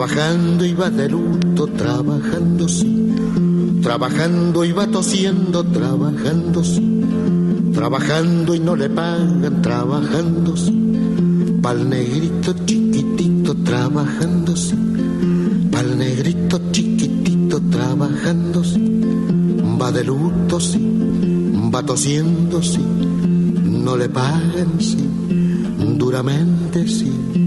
Trabajando iba de luto, trabajando sí, trabajando iba tosiendo, trabajando sí, trabajando y no le pagan, trabajando sí, pa'l negrito chiquitito, trabajando sí, pa'l negrito chiquitito, trabajando sí, va de luto sí, va tosiendo sí, no le pagan sí. Duramente sí.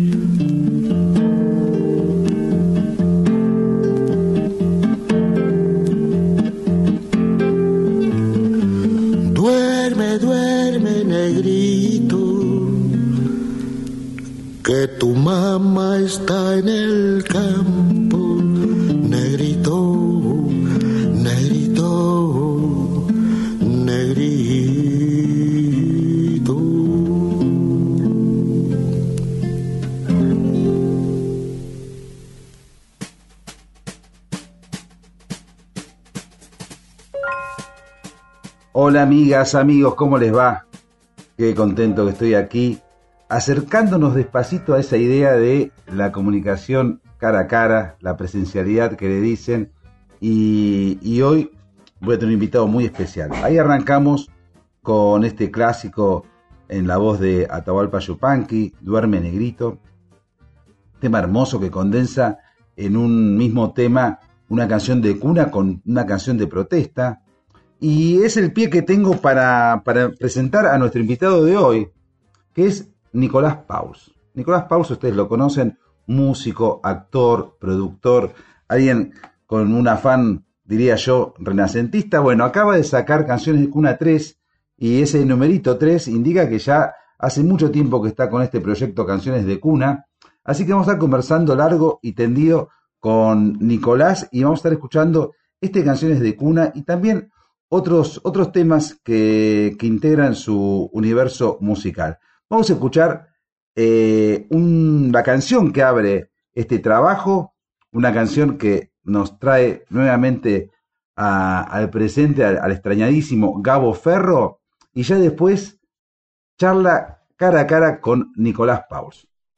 Amigas, amigos, ¿cómo les va? Qué contento que estoy aquí, acercándonos despacito a esa idea de la comunicación cara a cara, la presencialidad que le dicen, y, hoy voy a tener un invitado muy especial. Ahí arrancamos con este clásico en la voz de Atahualpa Yupanqui, Duerme Negrito, tema hermoso que condensa en un mismo tema una canción de cuna con una canción de protesta, y es el pie que tengo para, presentar a nuestro invitado de hoy, que es Nicolás Paus. Nicolás Paus, ustedes lo conocen, músico, actor, productor, alguien con un afán, diría yo, renacentista. Bueno, acaba de sacar canciones de Cuna 3 y ese numerito 3 indica que ya hace mucho tiempo que está con este proyecto Canciones de Cuna. Así que vamos a estar conversando largo y tendido con Nicolás y vamos a estar escuchando este Canciones de Cuna y también otros, otros temas que, integran su universo musical. Vamos a escuchar eh, la canción que abre este trabajo, una canción que nos trae nuevamente al presente, al, extrañadísimo Gabo Ferro, y ya después charla cara a cara con Nicolás.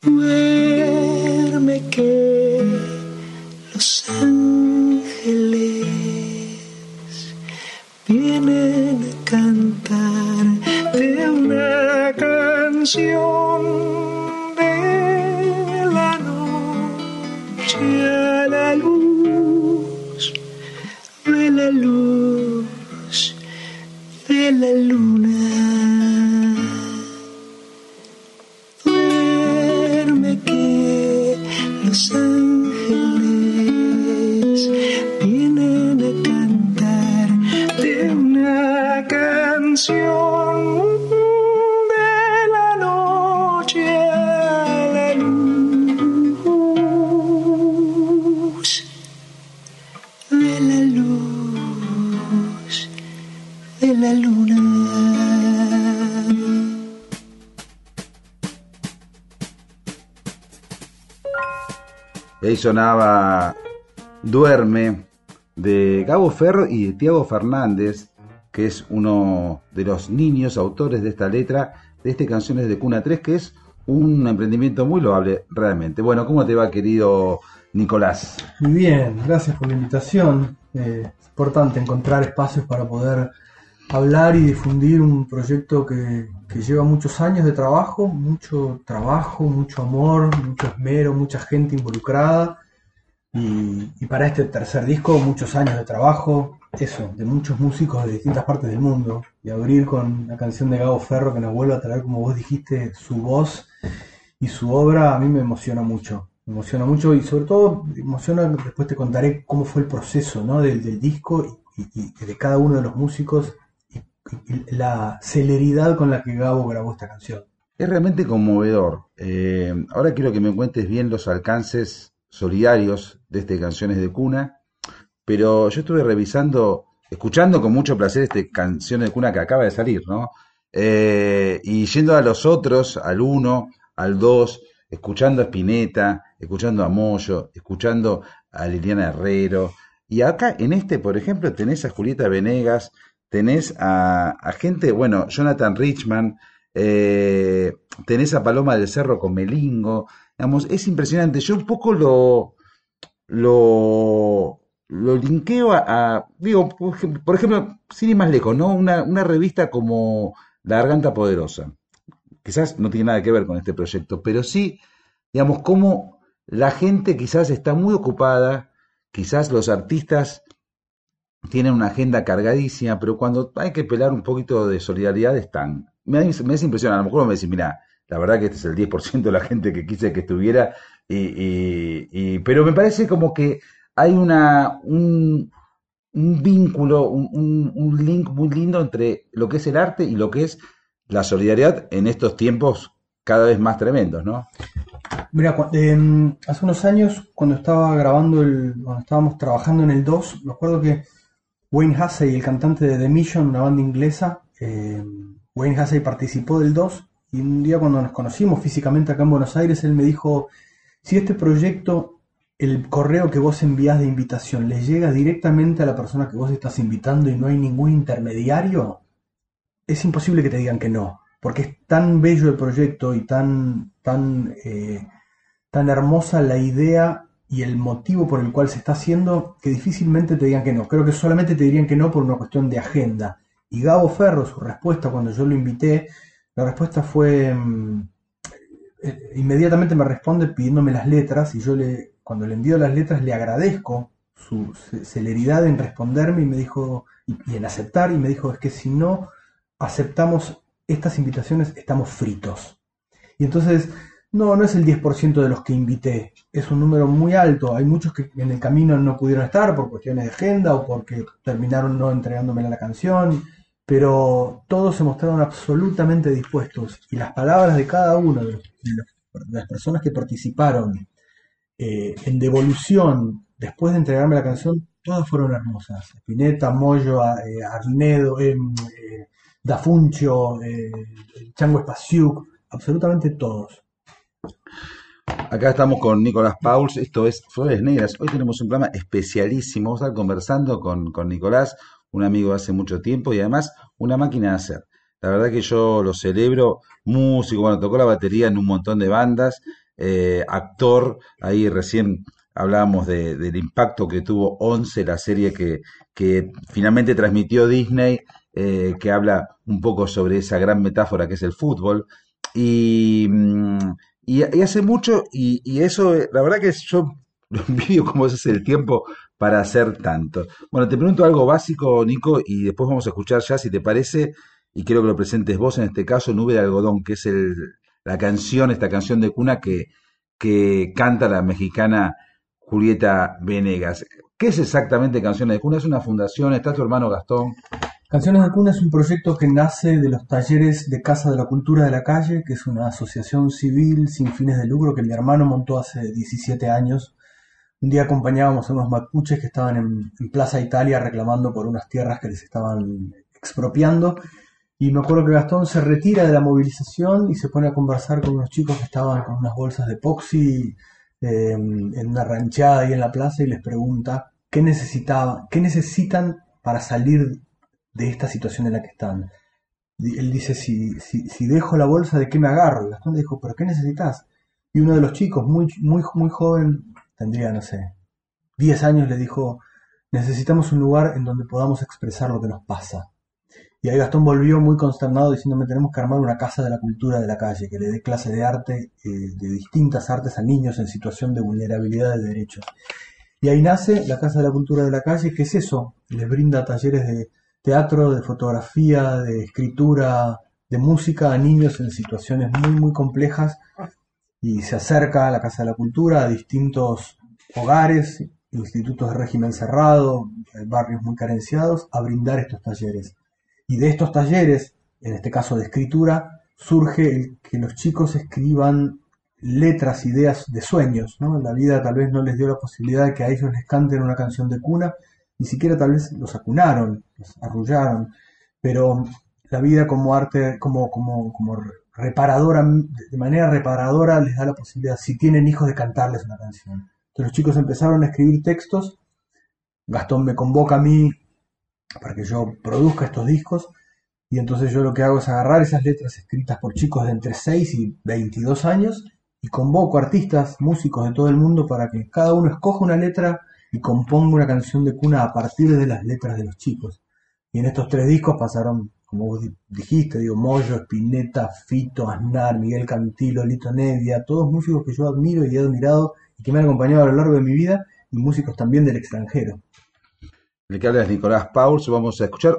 Duerme que vienen a cantarte una canción de la noche a la luz de la luz de la luna. Sonaba Duerme de Gabo Ferro y de Tiago Fernández, que es uno de los niños autores de esta letra, de este Canciones de Cuna 3, que es un emprendimiento muy loable realmente. Bueno, ¿cómo te va, querido Nicolás? Muy bien, gracias por la invitación. Eh, es importante encontrar espacios para poder hablar y difundir un proyecto que, que lleva muchos años de trabajo, mucho trabajo, mucho amor, mucho esmero, mucha gente involucrada. Y, para este tercer disco, muchos años de trabajo, eso, de muchos músicos de distintas partes del mundo. Y abrir con la canción de Gabo Ferro que nos vuelve a traer, como vos dijiste, su voz y su obra, a mí me emociona mucho. Me emociona mucho y sobre todo emociona, después te contaré cómo fue el proceso ¿no? del, del disco y, de cada uno de los músicos la celeridad con la que Gabo grabó esta canción. Es realmente conmovedor. Eh, ahora quiero que me cuentes bien los alcances solidarios de este Canciones de Cuna, pero yo estuve revisando, escuchando con mucho placer este Canciones de Cuna que acaba de salir, ¿no? Eh, y yendo a los otros, al 1, al 2, escuchando a Spinetta, escuchando a Moyo, escuchando a Liliana Herrero. Y acá en este, por ejemplo, tenés a Julieta Venegas, tenés a, gente, bueno, Jonathan Richman, eh, tenés a Paloma del Cerro con Melingo, digamos, es impresionante. Yo un poco lo, lo, linkeo a, a- digo, por ejemplo, por ejemplo, sin ir más lejos, ¿no? Una, una revista como La Garganta Poderosa. Quizás no tiene nada que ver con este proyecto, pero sí, digamos, cómo la gente quizás está muy ocupada, quizás los artistas tienen una agenda cargadísima, pero cuando hay que pelar un poquito de solidaridad están. Me, me es impresionante, a lo mejor me decís, mira, la verdad que este es el 10% de la gente que quise que estuviera, y, y- pero me parece como que hay una, un, un vínculo, un, un- link muy lindo entre lo que es el arte y lo que es la solidaridad en estos tiempos cada vez más tremendos, ¿no? Mira, cu- em, hace unos años, cuando estaba grabando el, cuando estábamos trabajando en el 2, me acuerdo que Wayne Hussey, el cantante de The Mission, una banda inglesa, em, Wayne Hussey participó del 2 y un día cuando nos conocimos físicamente acá en Buenos Aires, él me dijo, si este proyecto, el correo que vos envías de invitación le llega directamente a la persona que vos estás invitando y no hay ningún intermediario, es imposible que te digan que no, porque es tan bello el proyecto y tan, tan, eh, tan hermosa la idea y el motivo por el cual se está haciendo que difícilmente te digan que no. Creo que solamente te dirían que no por una cuestión de agenda. Y Gabo Ferro, su respuesta cuando yo lo invité, la respuesta fue mm, eh, inmediatamente me responde pidiéndome las letras y yo le cuando le envío las letras le agradezco su ce- celeridad en responderme y me dijo y, y en aceptar y me dijo es que si no aceptamos estas invitaciones estamos fritos. Y entonces no, no es el 10% de los que invité, es un número muy alto. Hay muchos que en el camino no pudieron estar por cuestiones de agenda o porque terminaron no entregándome la canción, pero todos se mostraron absolutamente dispuestos y las palabras de cada uno de, las personas que participaron eh, en devolución después de entregarme la canción, todas fueron hermosas. Spinetta, Moyo, eh, Arnedo, eh, eh, Dafuncio, eh, Chango Espasiuk, absolutamente todos. Acá estamos con Nicolás Pauls, esto es Flores Negras. Hoy tenemos un programa especialísimo. Vamos a estar conversando con, Nicolás, un amigo de hace mucho tiempo y además una máquina de hacer. La verdad que yo lo celebro, músico, bueno, tocó la batería en un montón de bandas, eh, actor, ahí recién hablábamos de- del impacto que tuvo Once, la serie que, que finalmente transmitió Disney, eh, que habla un poco sobre esa gran metáfora que es el fútbol. Y, mm, y, y hace mucho, y, eso, la verdad que yo envidio cómo hace el tiempo para hacer tanto. Bueno, te pregunto algo básico, Nico, y después vamos a escuchar ya, si te parece, y quiero que lo presentes vos, en este caso, Nube de Algodón, que es el, la canción, esta canción de cuna que, que canta la mexicana Julieta Venegas. ¿Qué es exactamente Canciones de Cuna? ¿Es una fundación? ¿Está tu hermano Gastón? Canciones de Cuna es un proyecto que nace de los talleres de Casa de la Cultura de la Calle, que es una asociación civil sin fines de lucro que mi hermano montó hace 17 años, un día acompañábamos a unos mapuches que estaban en, Plaza Italia reclamando por unas tierras que les estaban expropiando. Y me acuerdo que Gastón se retira de la movilización y se pone a conversar con unos chicos que estaban con unas bolsas de epoxi eh, en una ranchada ahí en la plaza y les pregunta qué necesitaba, qué necesitan para salir de esta situación en la que están. Él dice, si, si, dejo la bolsa, ¿de qué me agarro? Y Gastón le dijo, ¿pero qué necesitas? Y uno de los chicos, muy, muy, muy joven, tendría, no sé, 10 años, le dijo, necesitamos un lugar en donde podamos expresar lo que nos pasa. Y ahí Gastón volvió muy consternado diciéndome, tenemos que armar una casa de la cultura de la calle, que le dé clase de arte, eh, de distintas artes a niños en situación de vulnerabilidad de derechos. Y ahí nace la Casa de la Cultura de la Calle, que es eso, les brinda talleres de teatro, de fotografía, de escritura, de música a niños en situaciones muy, muy complejas y se acerca a la Casa de la Cultura a distintos hogares, institutos de régimen cerrado, barrios muy carenciados, a brindar estos talleres. Y de estos talleres, en este caso de escritura, surge el que los chicos escriban letras, ideas de sueños. ¿no? La vida tal vez no les dio la posibilidad de que a ellos les canten una canción de cuna, ni siquiera tal vez los acunaron, los arrullaron, pero la vida como arte, como, como, como reparadora, de manera reparadora les da la posibilidad, si tienen hijos, de cantarles una canción. Entonces los chicos empezaron a escribir textos, Gastón me convoca a mí para que yo produzca estos discos, y entonces yo lo que hago es agarrar esas letras escritas por chicos de entre 6 y 22 años y convoco artistas, músicos de todo el mundo para que cada uno escoja una letra y compongo una canción de cuna a partir de las letras de los chicos. Y en estos tres discos pasaron, como vos dijiste, digo, Moyo, Spinetta, Fito, Aznar, Miguel Cantilo, Lito Nevia, todos músicos que yo admiro y he admirado y que me han acompañado a lo largo de mi vida, y músicos también del extranjero. El que habla es Nicolás Pauls, vamos a escuchar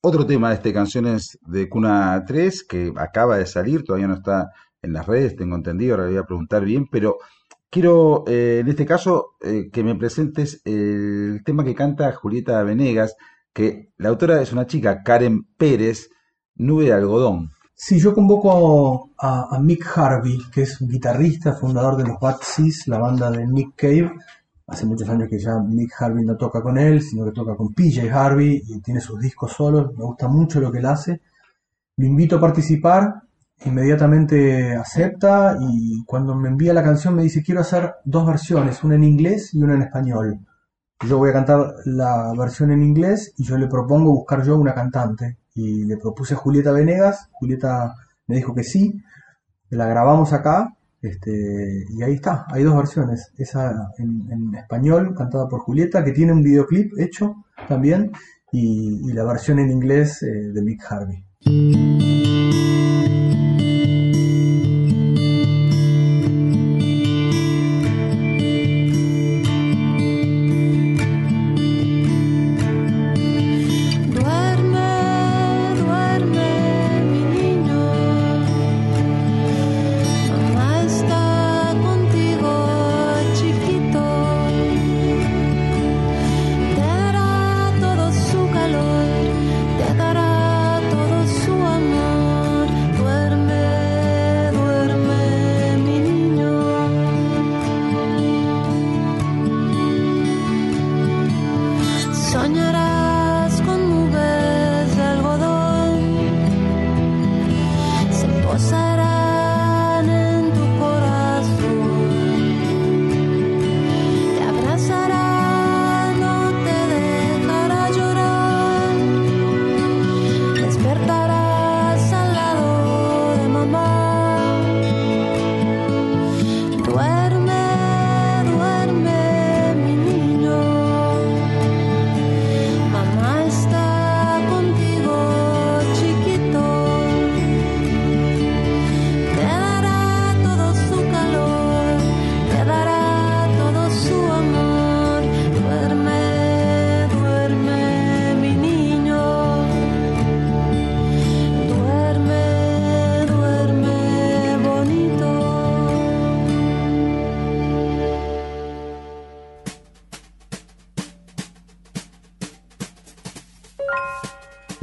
otro tema de este Canciones de Cuna 3, que acaba de salir, todavía no está en las redes, tengo entendido, ahora le voy a preguntar bien, pero Quiero, eh, en este caso, eh, que me presentes el tema que canta Julieta Venegas, que la autora es una chica, Karen Pérez, Nube de Algodón. Sí, yo convoco a, Mick Harvey, que es guitarrista, fundador de los Bad Seas, la banda de Nick Cave. Hace muchos años que ya Mick Harvey no toca con él, sino que toca con PJ Harvey y tiene sus discos solos. Me gusta mucho lo que él hace. Lo invito a participar inmediatamente acepta y cuando me envía la canción me dice quiero hacer dos versiones, una en inglés y una en español. Yo voy a cantar la versión en inglés y yo le propongo buscar yo una cantante. Y le propuse a Julieta Venegas, Julieta me dijo que sí, la grabamos acá este, y ahí está, hay dos versiones, esa en, español cantada por Julieta que tiene un videoclip hecho también y, la versión en inglés eh, de Mick Harvey.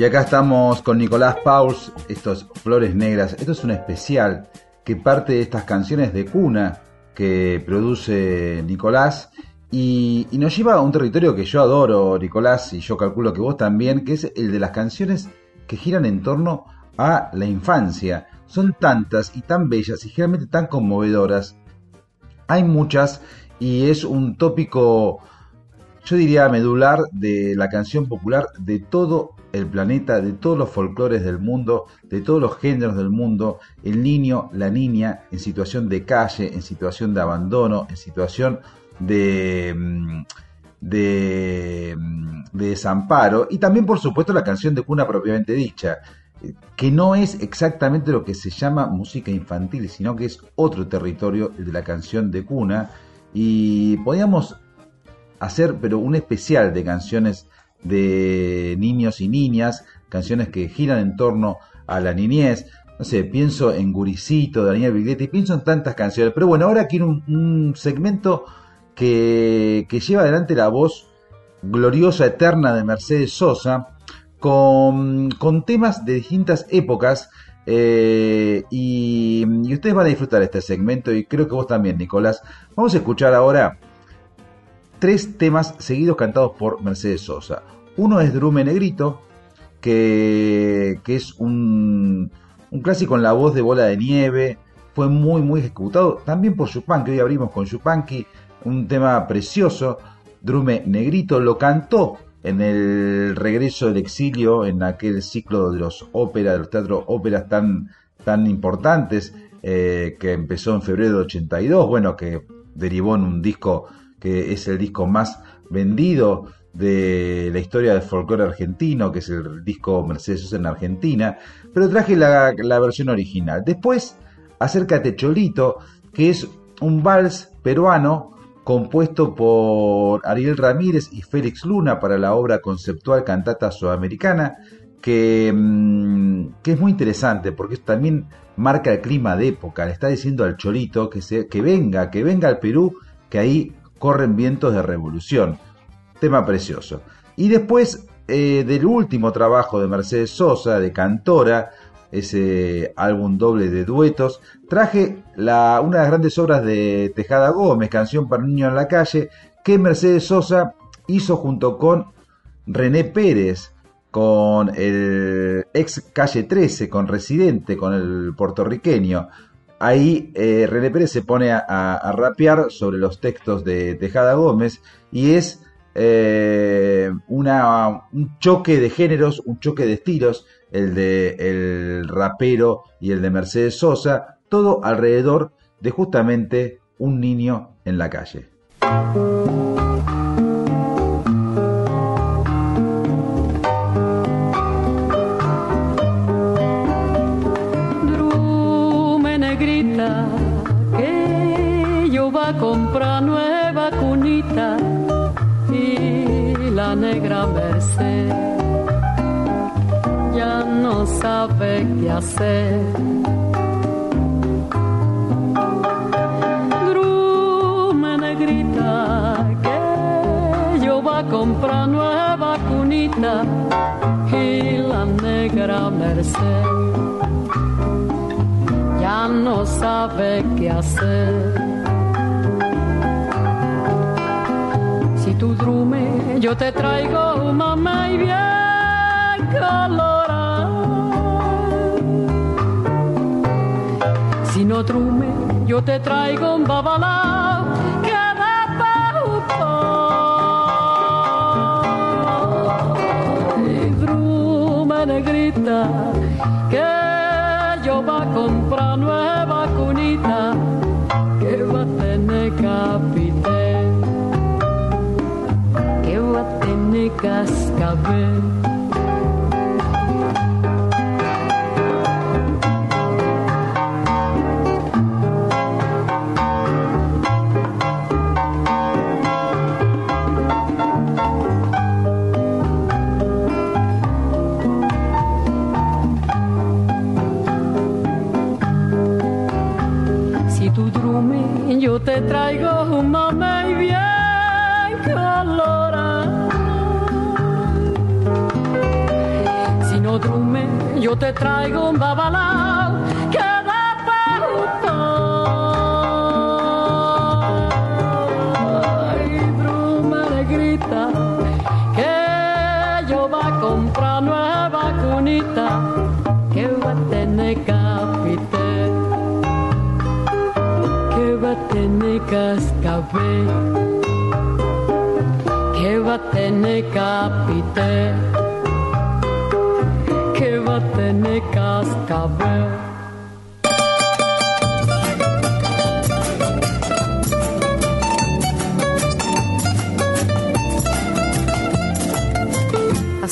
Y acá estamos con Nicolás Pauls, estos Flores Negras. Esto es un especial que parte de estas canciones de cuna que produce Nicolás Y, y, nos lleva a un territorio que yo adoro, Nicolás, y yo calculo que vos también, que es el de las canciones que giran en torno a la infancia. Son tantas y tan bellas y generalmente tan conmovedoras. Hay muchas y es un tópico, yo diría, medular de la canción popular de todo el planeta, de todos los folclores del mundo, de todos los géneros del mundo, el niño, la niña en situación de calle, en situación de abandono, en situación de, mm, mm, de desamparo, y también por supuesto la canción de cuna propiamente dicha, que no es exactamente lo que se llama música infantil, sino que es otro territorio, el de la canción de cuna, y podíamos hacer pero un especial de canciones de niños y niñas, canciones que giran en torno a la niñez. No sé, pienso en Guricito, Daniel Biglietti, pienso en tantas canciones. Pero bueno, ahora quiero un, segmento que, lleva adelante la voz gloriosa, eterna de Mercedes Sosa, con, temas de distintas épocas. Eh, y, y, ustedes van a disfrutar este segmento y creo que vos también, Nicolás. Vamos a escuchar ahora tres temas seguidos cantados por Mercedes Sosa. Uno es Drume Negrito, que, es un, un, clásico en la voz de Bola de Nieve, fue muy muy ejecutado, también por Yupanqui, hoy abrimos con Yupanqui, un tema precioso, Drume Negrito lo cantó en el regreso del exilio, en aquel ciclo de los óperas, de los teatros óperas tan, tan importantes, eh, que empezó en febrero de 82, bueno, que derivó en un disco que es el disco más vendido de la historia del folclore argentino, que es el disco Mercedes Sosa en Argentina, pero traje la, versión original. Después, Acércate Cholito, que es un vals peruano compuesto por Ariel Ramírez y Félix Luna para la obra conceptual Cantata Sudamericana, que, mm, que es muy interesante porque también marca el clima de época, le está diciendo al Cholito que, que venga, que venga al Perú, que ahí corren vientos de revolución. Tema precioso. Y después eh, del último trabajo de Mercedes Sosa, de Cantora, ese álbum doble de duetos, traje la, una de las grandes obras de Tejada Gómez, Canción para Niño en la Calle, que Mercedes Sosa hizo junto con René Pérez, con el ex Calle 13, con Residente, con el puertorriqueño ahí eh, René Pérez se pone a, rapear sobre los textos de Tejada Gómez y es eh, un choque de géneros, un choque de estilos, el de el rapero y el de Mercedes Sosa, todo alrededor de justamente un niño en la calle. Merced ya no sabe qué hacer. Drume negrita que yo va a comprar nueva cunita y la negra Merced ya no sabe qué hacer. Tu drume yo te traigo mamá y bien colorada. Si no drume yo te traigo un babalao que da Y drume negrita que yo va a comprar nueva cunita que va a tener capitán. Cascabel. yo te traigo un babalao que da pauta. Ay, bruma negrita, que yo va a comprar nueva cunita, que va a tener capite, que va a tener cascabel, que va a tener capite.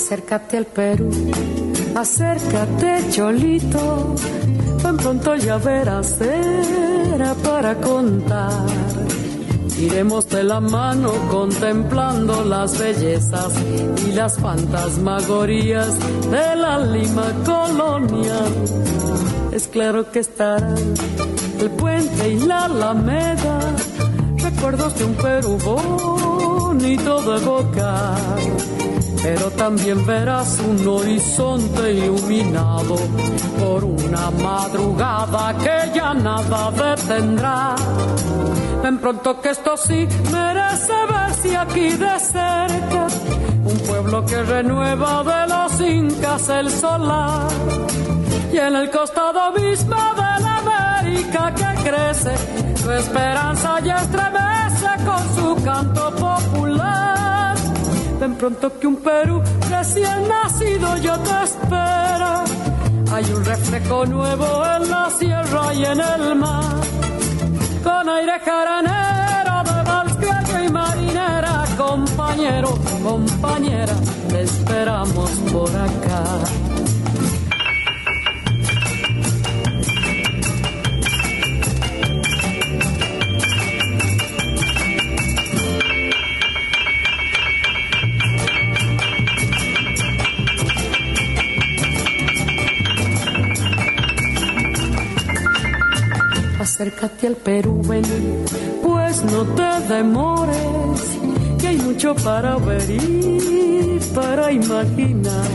Acércate al Perú, acércate Cholito, tan pronto ya verás, era para contar. Iremos de la mano contemplando las bellezas y las fantasmagorías de la Lima colonial. Es claro que estarán el puente y la alameda, recuerdos de un Perú bonito de boca pero también verás un horizonte iluminado por una madrugada que ya nada detendrá. Ven pronto que esto sí merece verse aquí de cerca, un pueblo que renueva de los incas el solar y en el costado mismo de la América que crece, su esperanza ya estremece con su canto popular Tan pronto que un Perú recién nacido ya te espera. Hay un reflejo nuevo en la sierra y en el mar. Con aire jaranero de vals y marinera, compañero, compañera, te esperamos por acá. Acércate al Perú, ven, pues no te demores, que hay mucho para ver y para imaginar.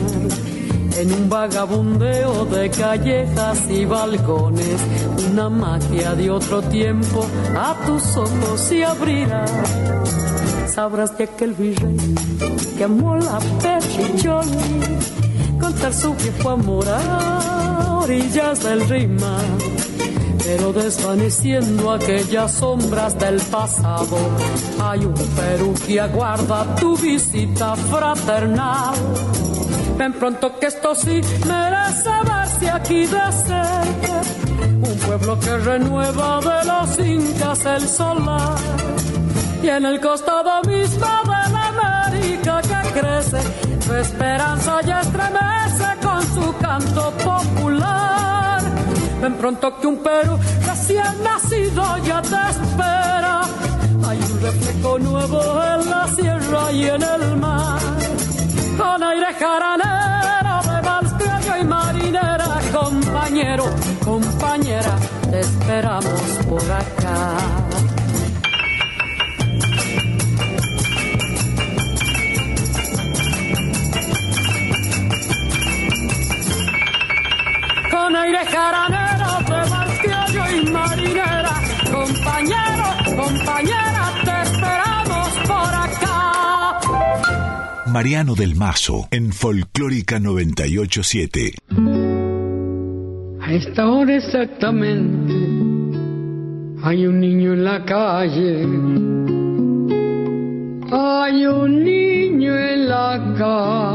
En un vagabundeo de callejas y balcones, una magia de otro tiempo a tus ojos se abrirá. Sabrás de aquel virrey que amó la pechicholi, contar su viejo amor a orillas del Rima pero desvaneciendo aquellas sombras del pasado, hay un Perú que aguarda tu visita fraternal. Ven pronto que esto sí merece verse aquí de cerca, un pueblo que renueva de los incas el solar, y en el costado mismo de la América que crece, su esperanza ya estremece con su canto popular Ven pronto que un Perú recién nacido ya te espera. Hay un reflejo nuevo en la sierra y en el mar. Con aire jaranero de vals y marinera, compañero, compañera, te esperamos por acá. con aire jaranero Mariano del Mazo, en Folclórica 987. A esta hora exactamente hay un niño en la calle. Hay un niño en la calle.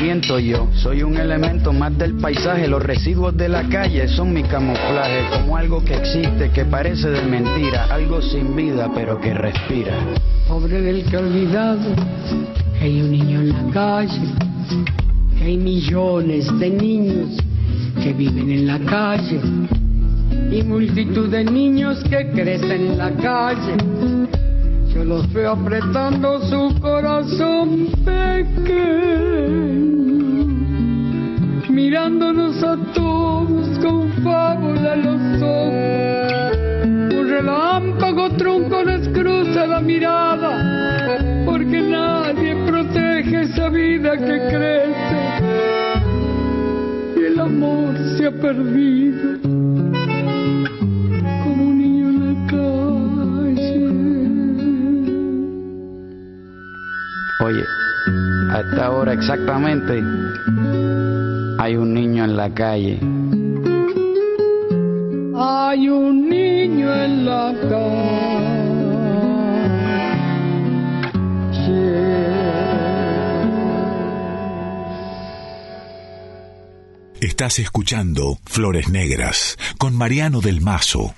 viento yo. Soy un elemento más del paisaje, los residuos de la calle son mi camuflaje, como algo que existe, que parece de mentira, algo sin vida pero que respira. Pobre del que olvidado hay un niño en la calle, hay millones de niños que viven en la calle y multitud de niños que crecen en la calle. Yo los veo apretando su corazón pequeño, mirándonos a todos con fábula los ojos. Un relámpago trunco les cruza la mirada, porque nadie protege esa vida que crece. Y el amor se ha perdido Oye, a esta hora exactamente hay un niño en la calle. Hay un niño en la calle. Estás escuchando Flores Negras con Mariano del Mazo.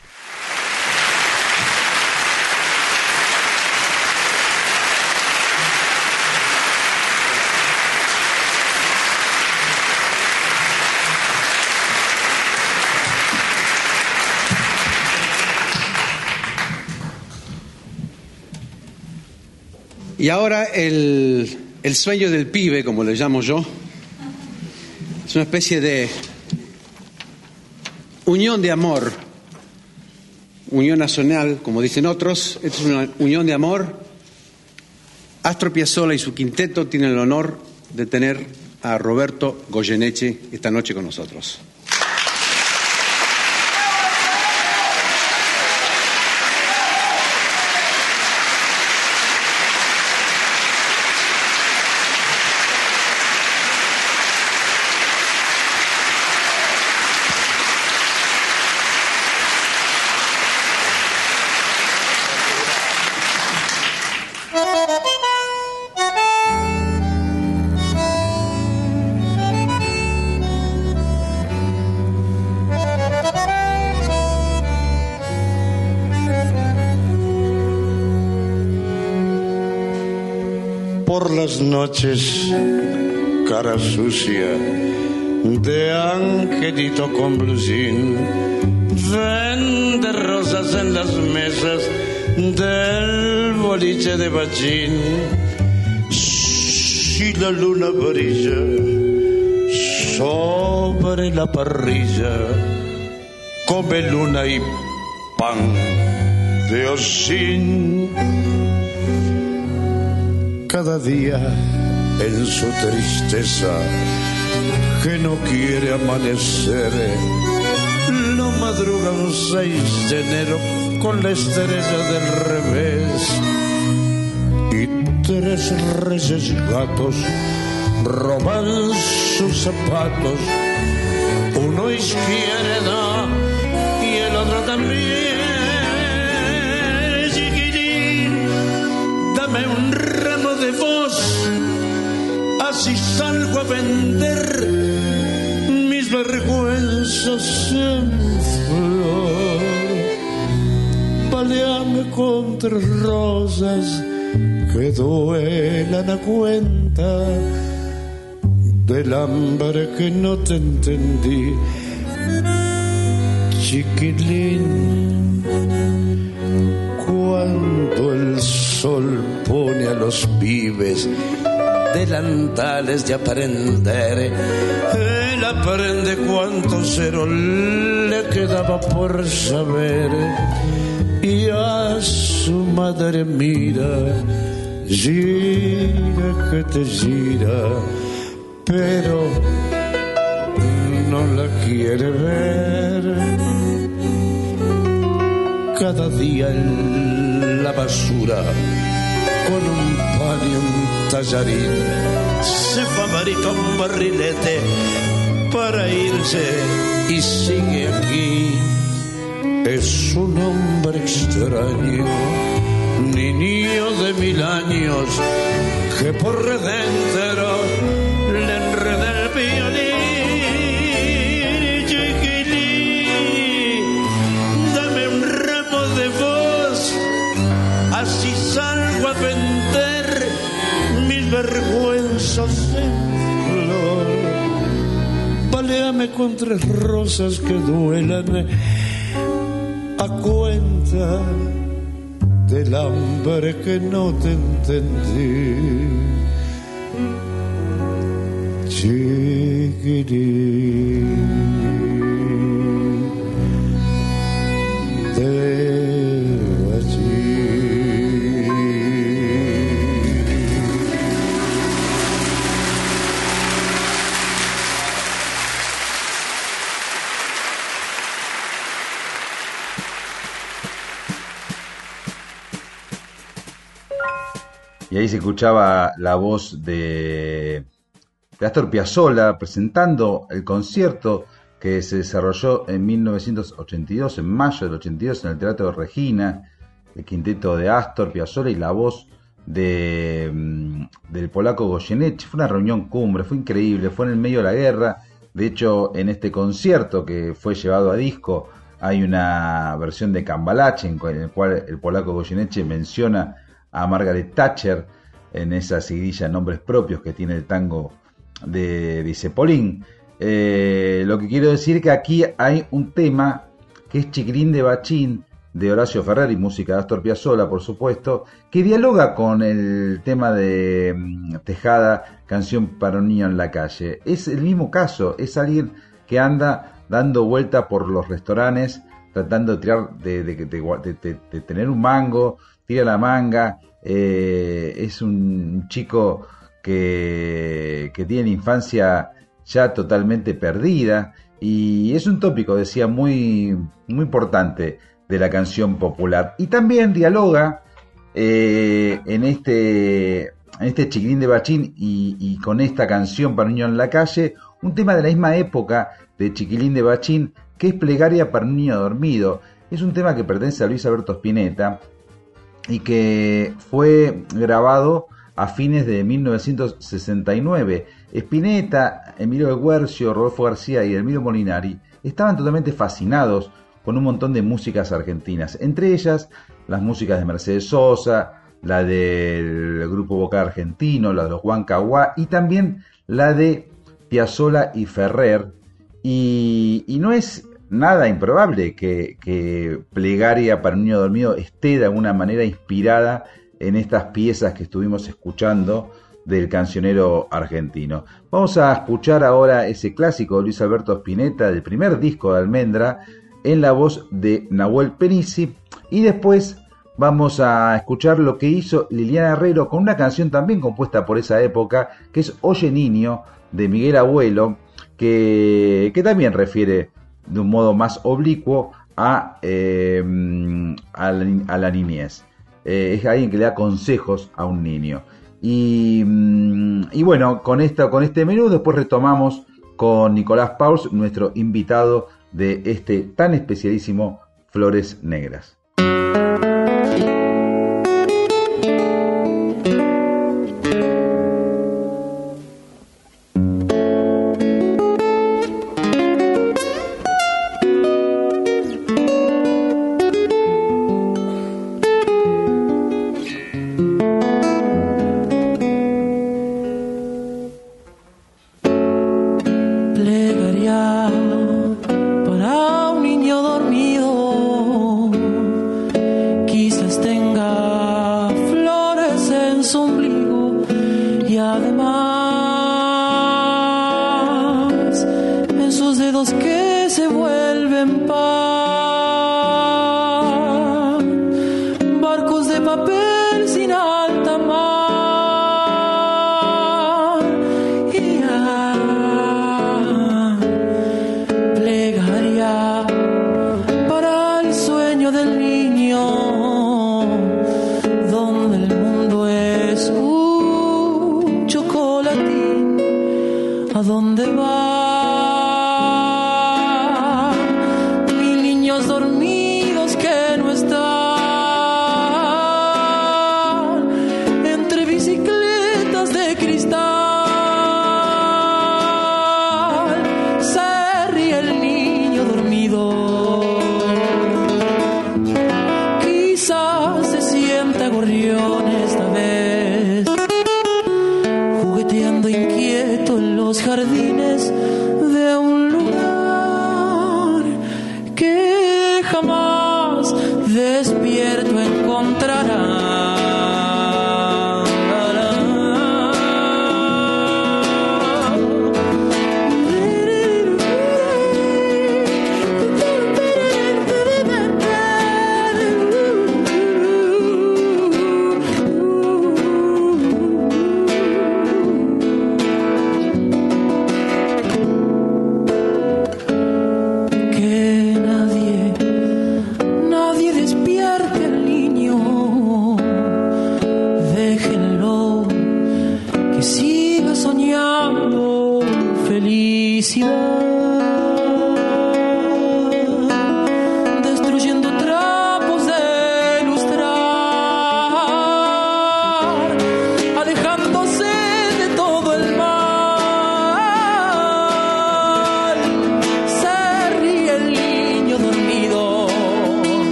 Y ahora el, el sueño del pibe, como le llamo yo, es una especie de unión de amor, unión nacional, como dicen otros, esta es una unión de amor. Astro Piazzolla y su quinteto tienen el honor de tener a Roberto Goyeneche esta noche con nosotros. Tristeza que no quiere amanecer. Lo madruga un 6 de enero con la estrella del revés. Y tres reyes gatos roban sus zapatos, uno izquierda y el otro también. Chiquitín, dame un ramo de voz, así salgo a vender mis vergüenzas en flor. Baleame con rosas que duelan a cuenta del hambre que no te entendí, chiquilín. Cuando el sol pone a los pibes delantales de aprender, él aprende cuánto cero le quedaba por saber y a su madre mira, gira que te gira pero no la quiere ver. Cada día en la basura, con un pan y un tallarín, se fabrica un barrilete para irse y sigue aquí. Es un hombre extraño, niño de mil años, que por redentro con tres rosas que duelan a cuenta del hambre que no te entendí ahí se escuchaba la voz de, Astor Piazzolla presentando el concierto que se desarrolló en 1982, en mayo del 82, en el Teatro Regina, el quinteto de Astor Piazzolla y la voz de, mm, del polaco Goyeneche. Fue una reunión cumbre, fue increíble, fue en el medio de la guerra. De hecho, en este concierto que fue llevado a disco, hay una versión de Cambalache en el cual el polaco Goyeneche menciona a Margaret Thatcher en esa seguidilla nombres propios que tiene el tango de Vicepolín. Eh, lo que quiero decir que aquí hay un tema que es Chiquirín de Bachín de Horacio Ferrer y música de Astor Piazzolla, por supuesto, que dialoga con el tema de mm, Tejada, canción para un niño en la calle. Es el mismo caso, es alguien que anda dando vuelta por los restaurantes, tratando de tirar, de- de tener un mango, tira la manga, eh, es un chico que, tiene la infancia ya totalmente perdida y es un tópico, decía, muy, muy importante de la canción popular. Y también dialoga eh, en este este chiquirín de Bachín y, con esta canción para niño en la calle, un tema de la misma época de Chiquilín de Bachín, que es Plegaria para un niño dormido. Es un tema que pertenece a Luis Alberto Spinetta y que fue grabado a fines de 1969. Spinetta, Emilio de Guercio, Rodolfo García y Emilio Molinari estaban totalmente fascinados con un montón de músicas argentinas, entre ellas las músicas de Mercedes Sosa, la del grupo vocal argentino, la de los Juan Caguá y también la de Piazzolla y Ferrer. Y, y no es nada improbable que, Plegaria para un niño dormido esté de alguna manera inspirada en estas piezas que estuvimos escuchando del cancionero argentino. Vamos a escuchar ahora ese clásico de Luis Alberto Spinetta del primer disco de Almendra en la voz de Nahuel Penisi y después vamos a escuchar lo que hizo Liliana Herrero con una canción también compuesta por esa época que es Oye Niño de Miguel Abuelo, que, que también refiere de un modo más oblicuo a, eh, a, la, niñez. Eh, es alguien que le da consejos a un niño. Y, mm, y bueno, con, esta, con este menú después retomamos con Nicolás Pauls, nuestro invitado de este tan especialísimo Flores Negras.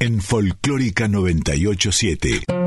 En Folclórica 987.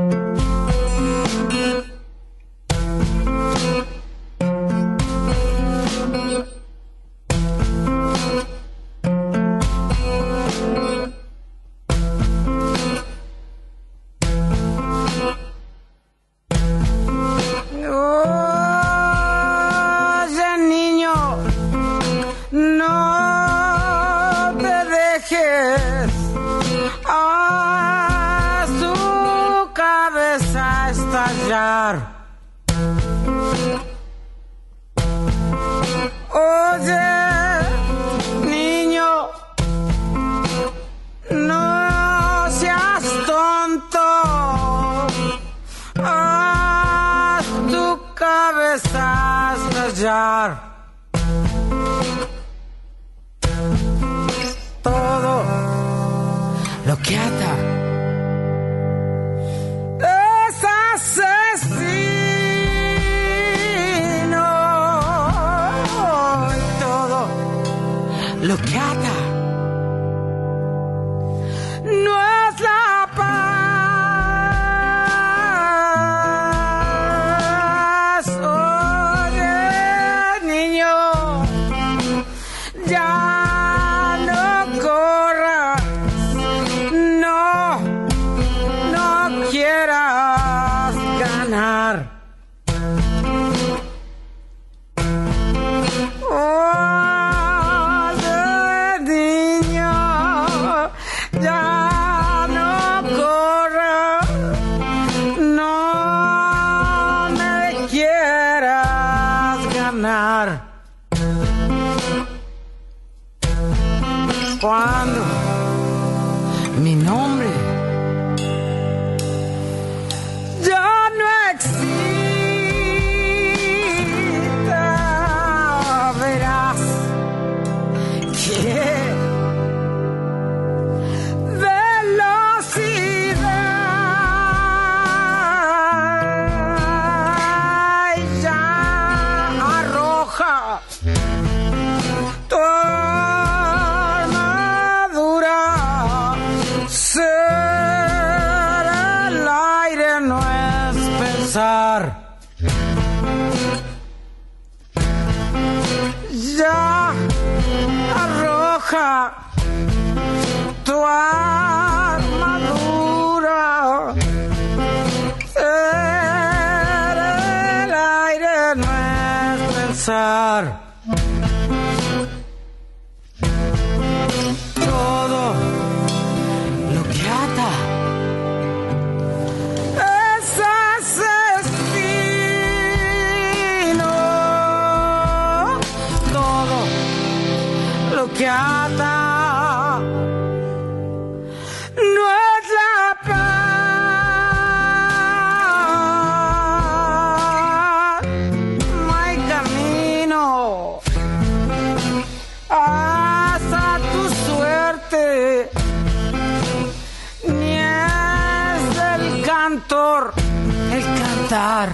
El cantar.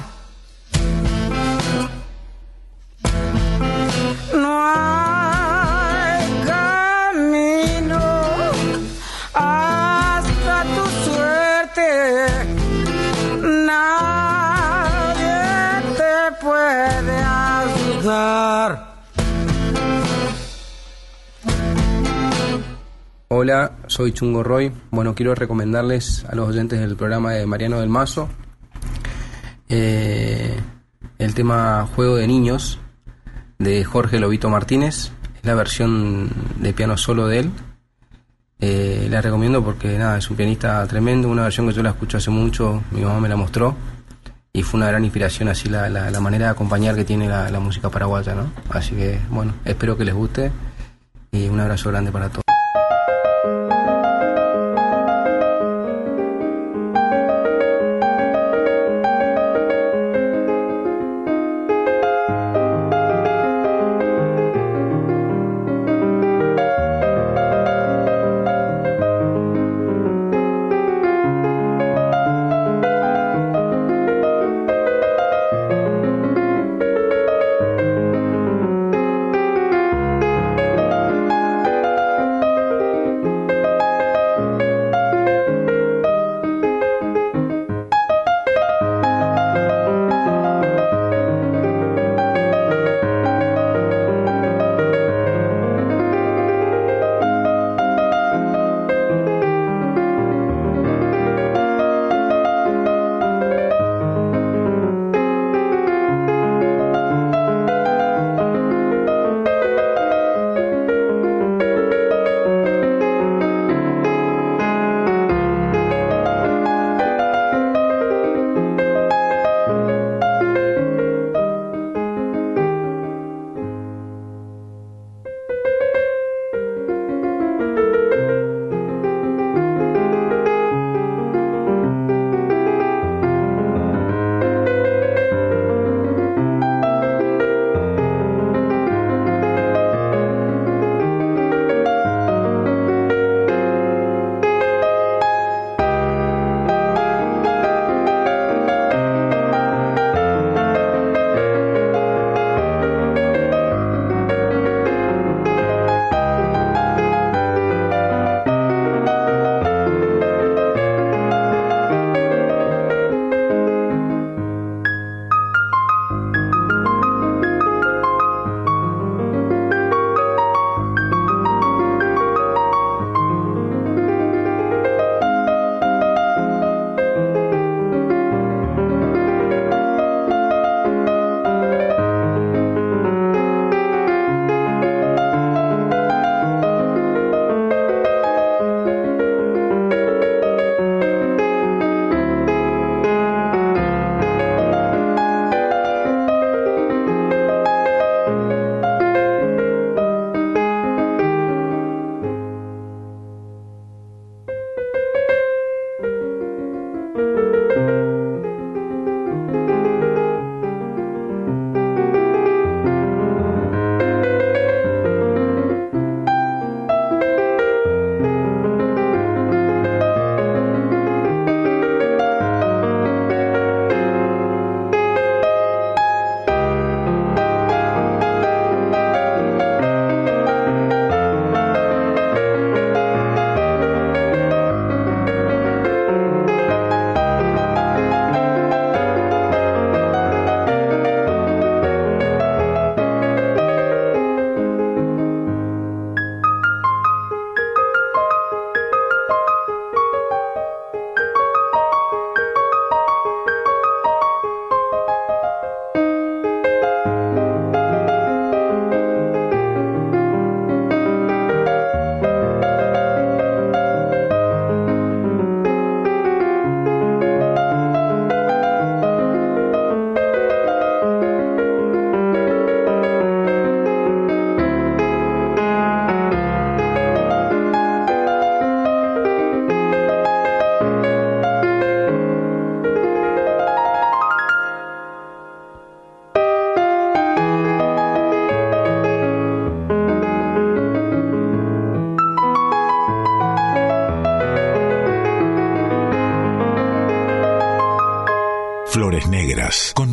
No hay camino hasta tu suerte. Nadie te puede ayudar. Hola, soy Chungo Roy. Bueno, quiero recomendarles a los oyentes del programa de Mariano del Mazo eh, el tema Juego de Niños de Jorge Lobito Martínez. Es la versión de piano solo de él. Eh, la recomiendo porque nada, es un pianista tremendo, una versión que yo la escucho hace mucho, mi mamá me la mostró y fue una gran inspiración así la, la- manera de acompañar que tiene la, la música paraguaya, ¿no? Así que bueno, espero que les guste y un abrazo grande para todos.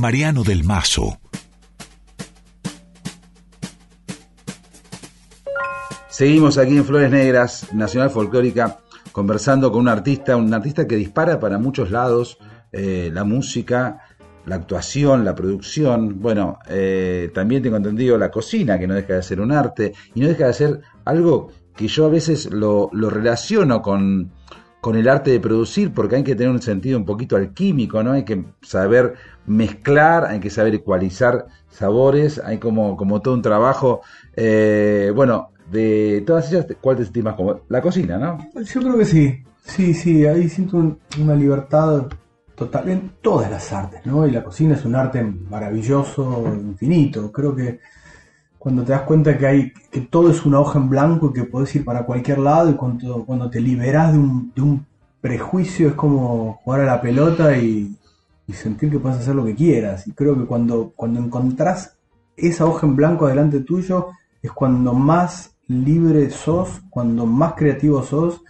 Mariano del Mazo. Seguimos aquí en Flores Negras, Nacional Folclórica, conversando con un artista, un artista que dispara para muchos lados eh, la música, la actuación, la producción, bueno, eh, también tengo entendido la cocina, que no deja de ser un arte, y no deja de ser algo que yo a veces lo, lo relaciono con, con el arte de producir, porque hay que tener un sentido un poquito alquímico, ¿no? Hay que saber mezclar, hay que saber ecualizar sabores, hay como, como todo un trabajo. Eh, bueno, de todas ellas, ¿cuál te sentís más como La cocina, ¿no? Yo creo que sí, sí, sí, ahí siento un- una libertad total en todas las artes, ¿no? Y la cocina es un arte maravilloso, infinito. Creo que cuando te das cuenta que hay que todo es una hoja en blanco y que podés ir para cualquier lado y cuando, cuando te liberás de un, de un prejuicio es como jugar a la pelota y, y sentir que puedes hacer lo que quieras. Y creo que cuando, cuando encontrás esa hoja en blanco delante tuyo es cuando más libre sos, cuando más creativo sos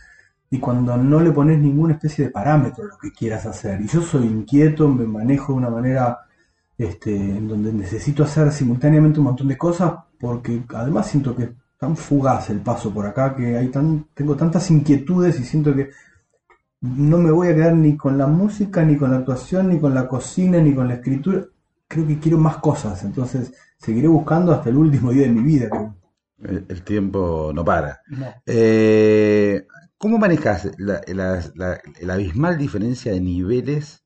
y cuando no le pones ninguna especie de parámetro a lo que quieras hacer. Y yo soy inquieto, me manejo de una manera este, en donde necesito hacer simultáneamente un montón de cosas porque además siento que es tan fugaz el paso por acá que hay tan, tengo tantas inquietudes y siento que no me voy a quedar ni con la música, ni con la actuación, ni con la cocina, ni con la escritura. Creo que quiero más cosas, entonces seguiré buscando hasta el último día de mi vida. El, el tiempo no para. No. Eh, ¿Cómo manejas la, la- la- la abismal diferencia de niveles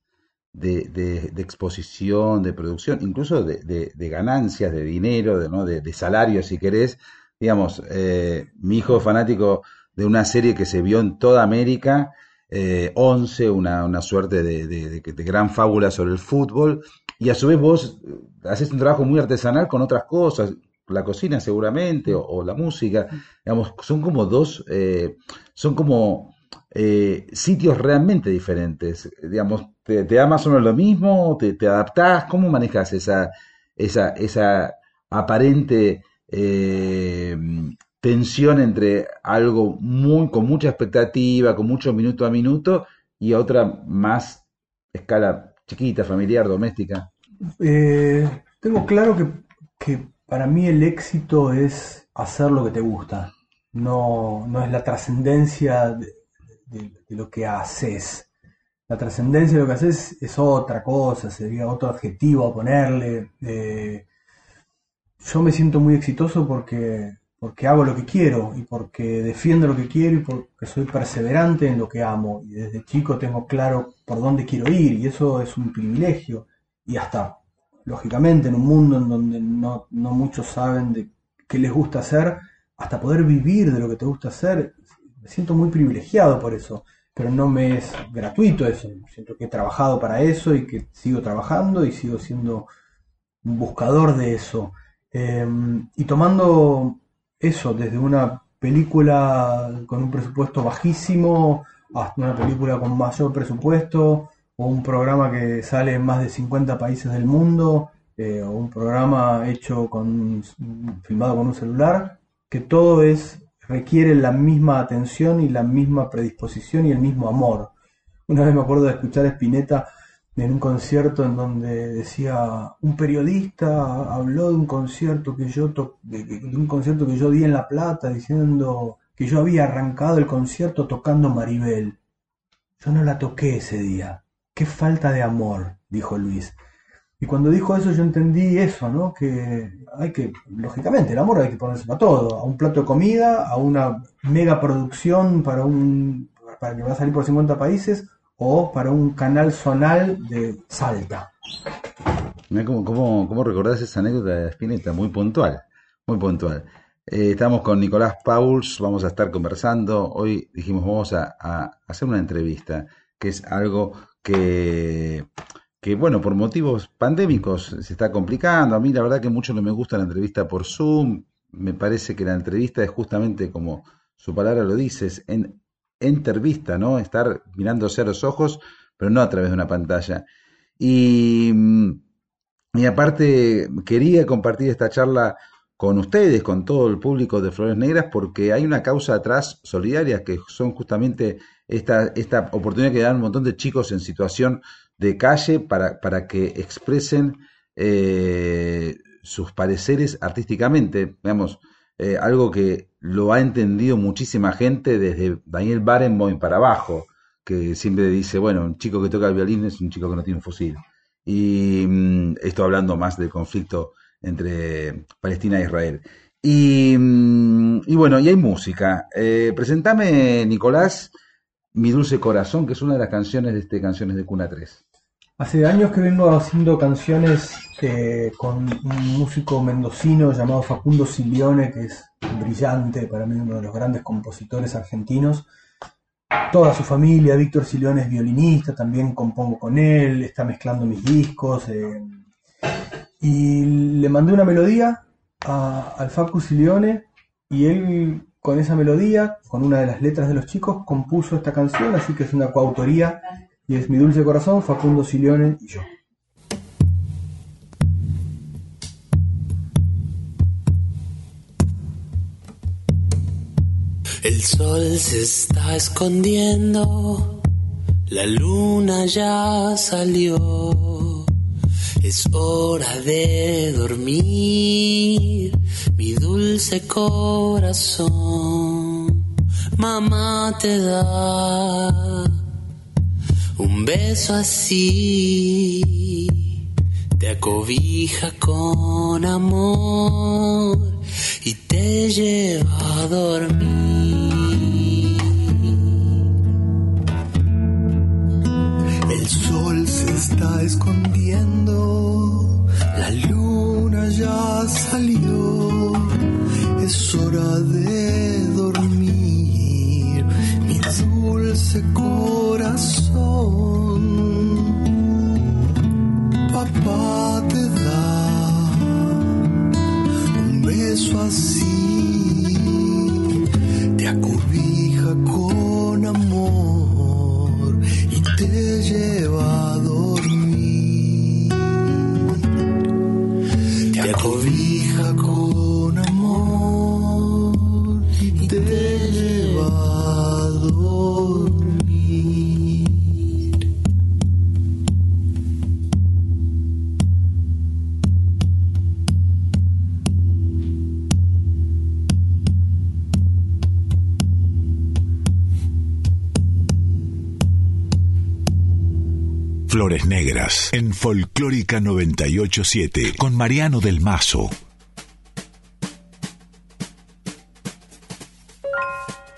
de, de- de exposición, de producción, incluso de, de- ganancias, de dinero, de, ¿no? de, salario, si querés? Digamos, eh, mi hijo es fanático de una serie que se vio en toda América, eh, 11, una, una suerte de gran fábula sobre el fútbol, y a su vez vos eh, haces un trabajo muy artesanal con otras cosas, la cocina seguramente, o, o la música, digamos, son como dos, eh, son como eh, sitios realmente diferentes, digamos, te, da más o menos lo mismo, te, te adaptás, ¿cómo manejas esa, esa, esa aparente eh, tensión entre algo muy, con mucha expectativa, con mucho minuto a minuto, y otra más escala chiquita, familiar, doméstica? Eh, tengo claro que, que para mí el éxito es hacer lo que te gusta, no, no es la trascendencia de, de- lo que haces. La trascendencia de lo que haces es otra cosa, sería otro adjetivo a ponerle. Eh, yo me siento muy exitoso porque, porque hago lo que quiero y porque defiendo lo que quiero y porque soy perseverante en lo que amo. Y desde chico tengo claro por dónde quiero ir y eso es un privilegio. Y hasta, lógicamente, en un mundo en donde no, no muchos saben de qué les gusta hacer, hasta poder vivir de lo que te gusta hacer, siento muy privilegiado por eso. Pero no me es gratuito eso. Siento que he trabajado para eso y que sigo trabajando y sigo siendo un buscador de eso. Eh, y tomando eso desde una película con un presupuesto bajísimo hasta una película con mayor presupuesto o un programa que sale en más de 50 países del mundo eh, o un programa hecho con filmado con un celular que todo es requiere la misma atención y la misma predisposición y el mismo amor una vez me acuerdo de escuchar a Spinetta en un concierto en donde decía un periodista habló de un concierto que yo de un concierto que yo di en La Plata diciendo que yo había arrancado el concierto tocando Maribel. Yo no la toqué ese día. Qué falta de amor, dijo Luis. Y cuando dijo eso yo entendí eso, ¿no? Que hay que, lógicamente, el amor hay que ponérselo a todo, a un plato de comida, a una mega producción para un para que va a salir por 50 países o para un canal zonal de Salta. Mirá cómo, cómo, cómo recordás esa anécdota de Spinetta, muy puntual, muy puntual. Eh, estamos con Nicolás Pauls, vamos a estar conversando. Hoy dijimos vamos a, a hacer una entrevista, que es algo que, que, bueno, por motivos pandémicos se está complicando. A mí la verdad que mucho no me gusta la entrevista por Zoom. Me parece que la entrevista es justamente como su palabra lo dice, en entrevista, ¿no? Estar mirándose a los ojos, pero no a través de una pantalla. Y, mm, y aparte quería compartir esta charla con ustedes, con todo el público de Flores Negras, porque hay una causa atrás solidaria que son justamente esta, esta oportunidad que dan un montón de chicos en situación de calle para, para que expresen eh, sus pareceres artísticamente. Veamos, eh, algo que lo ha entendido muchísima gente desde Daniel Barenboim para abajo, que siempre dice, bueno, un chico que toca el violín es un chico que no tiene un fusil. Y mm, esto hablando más del conflicto entre Palestina e Israel. Y, mm, y bueno, y hay música. Eh, presentame, Nicolás, Mi Dulce Corazón, que es una de las canciones de este Canciones de Cuna 3. Hace años que vengo haciendo canciones eh, con un músico mendocino llamado Facundo Silione, que es brillante, para mí uno de los grandes compositores argentinos. Toda su familia, Víctor Silione es violinista, también compongo con él, está mezclando mis discos. eh, y le mandé una melodía a- al Facu Silione y él con esa melodía, con una de las letras de los chicos, compuso esta canción, así que es una coautoría y es Mi Dulce Corazón, Facundo Silione y yo. El sol se está escondiendo, la luna ya salió. Es hora de dormir, mi dulce corazón. Mamá te da un beso así, te acobija con amor y te lleva a dormir. El sol se está escondiendo, la luna ya salió, es hora de dormir, mi dulce corazón. Papá te da un beso así, te acobija con amor y te lleva Negras en Folclórica 987 con Mariano del Mazo.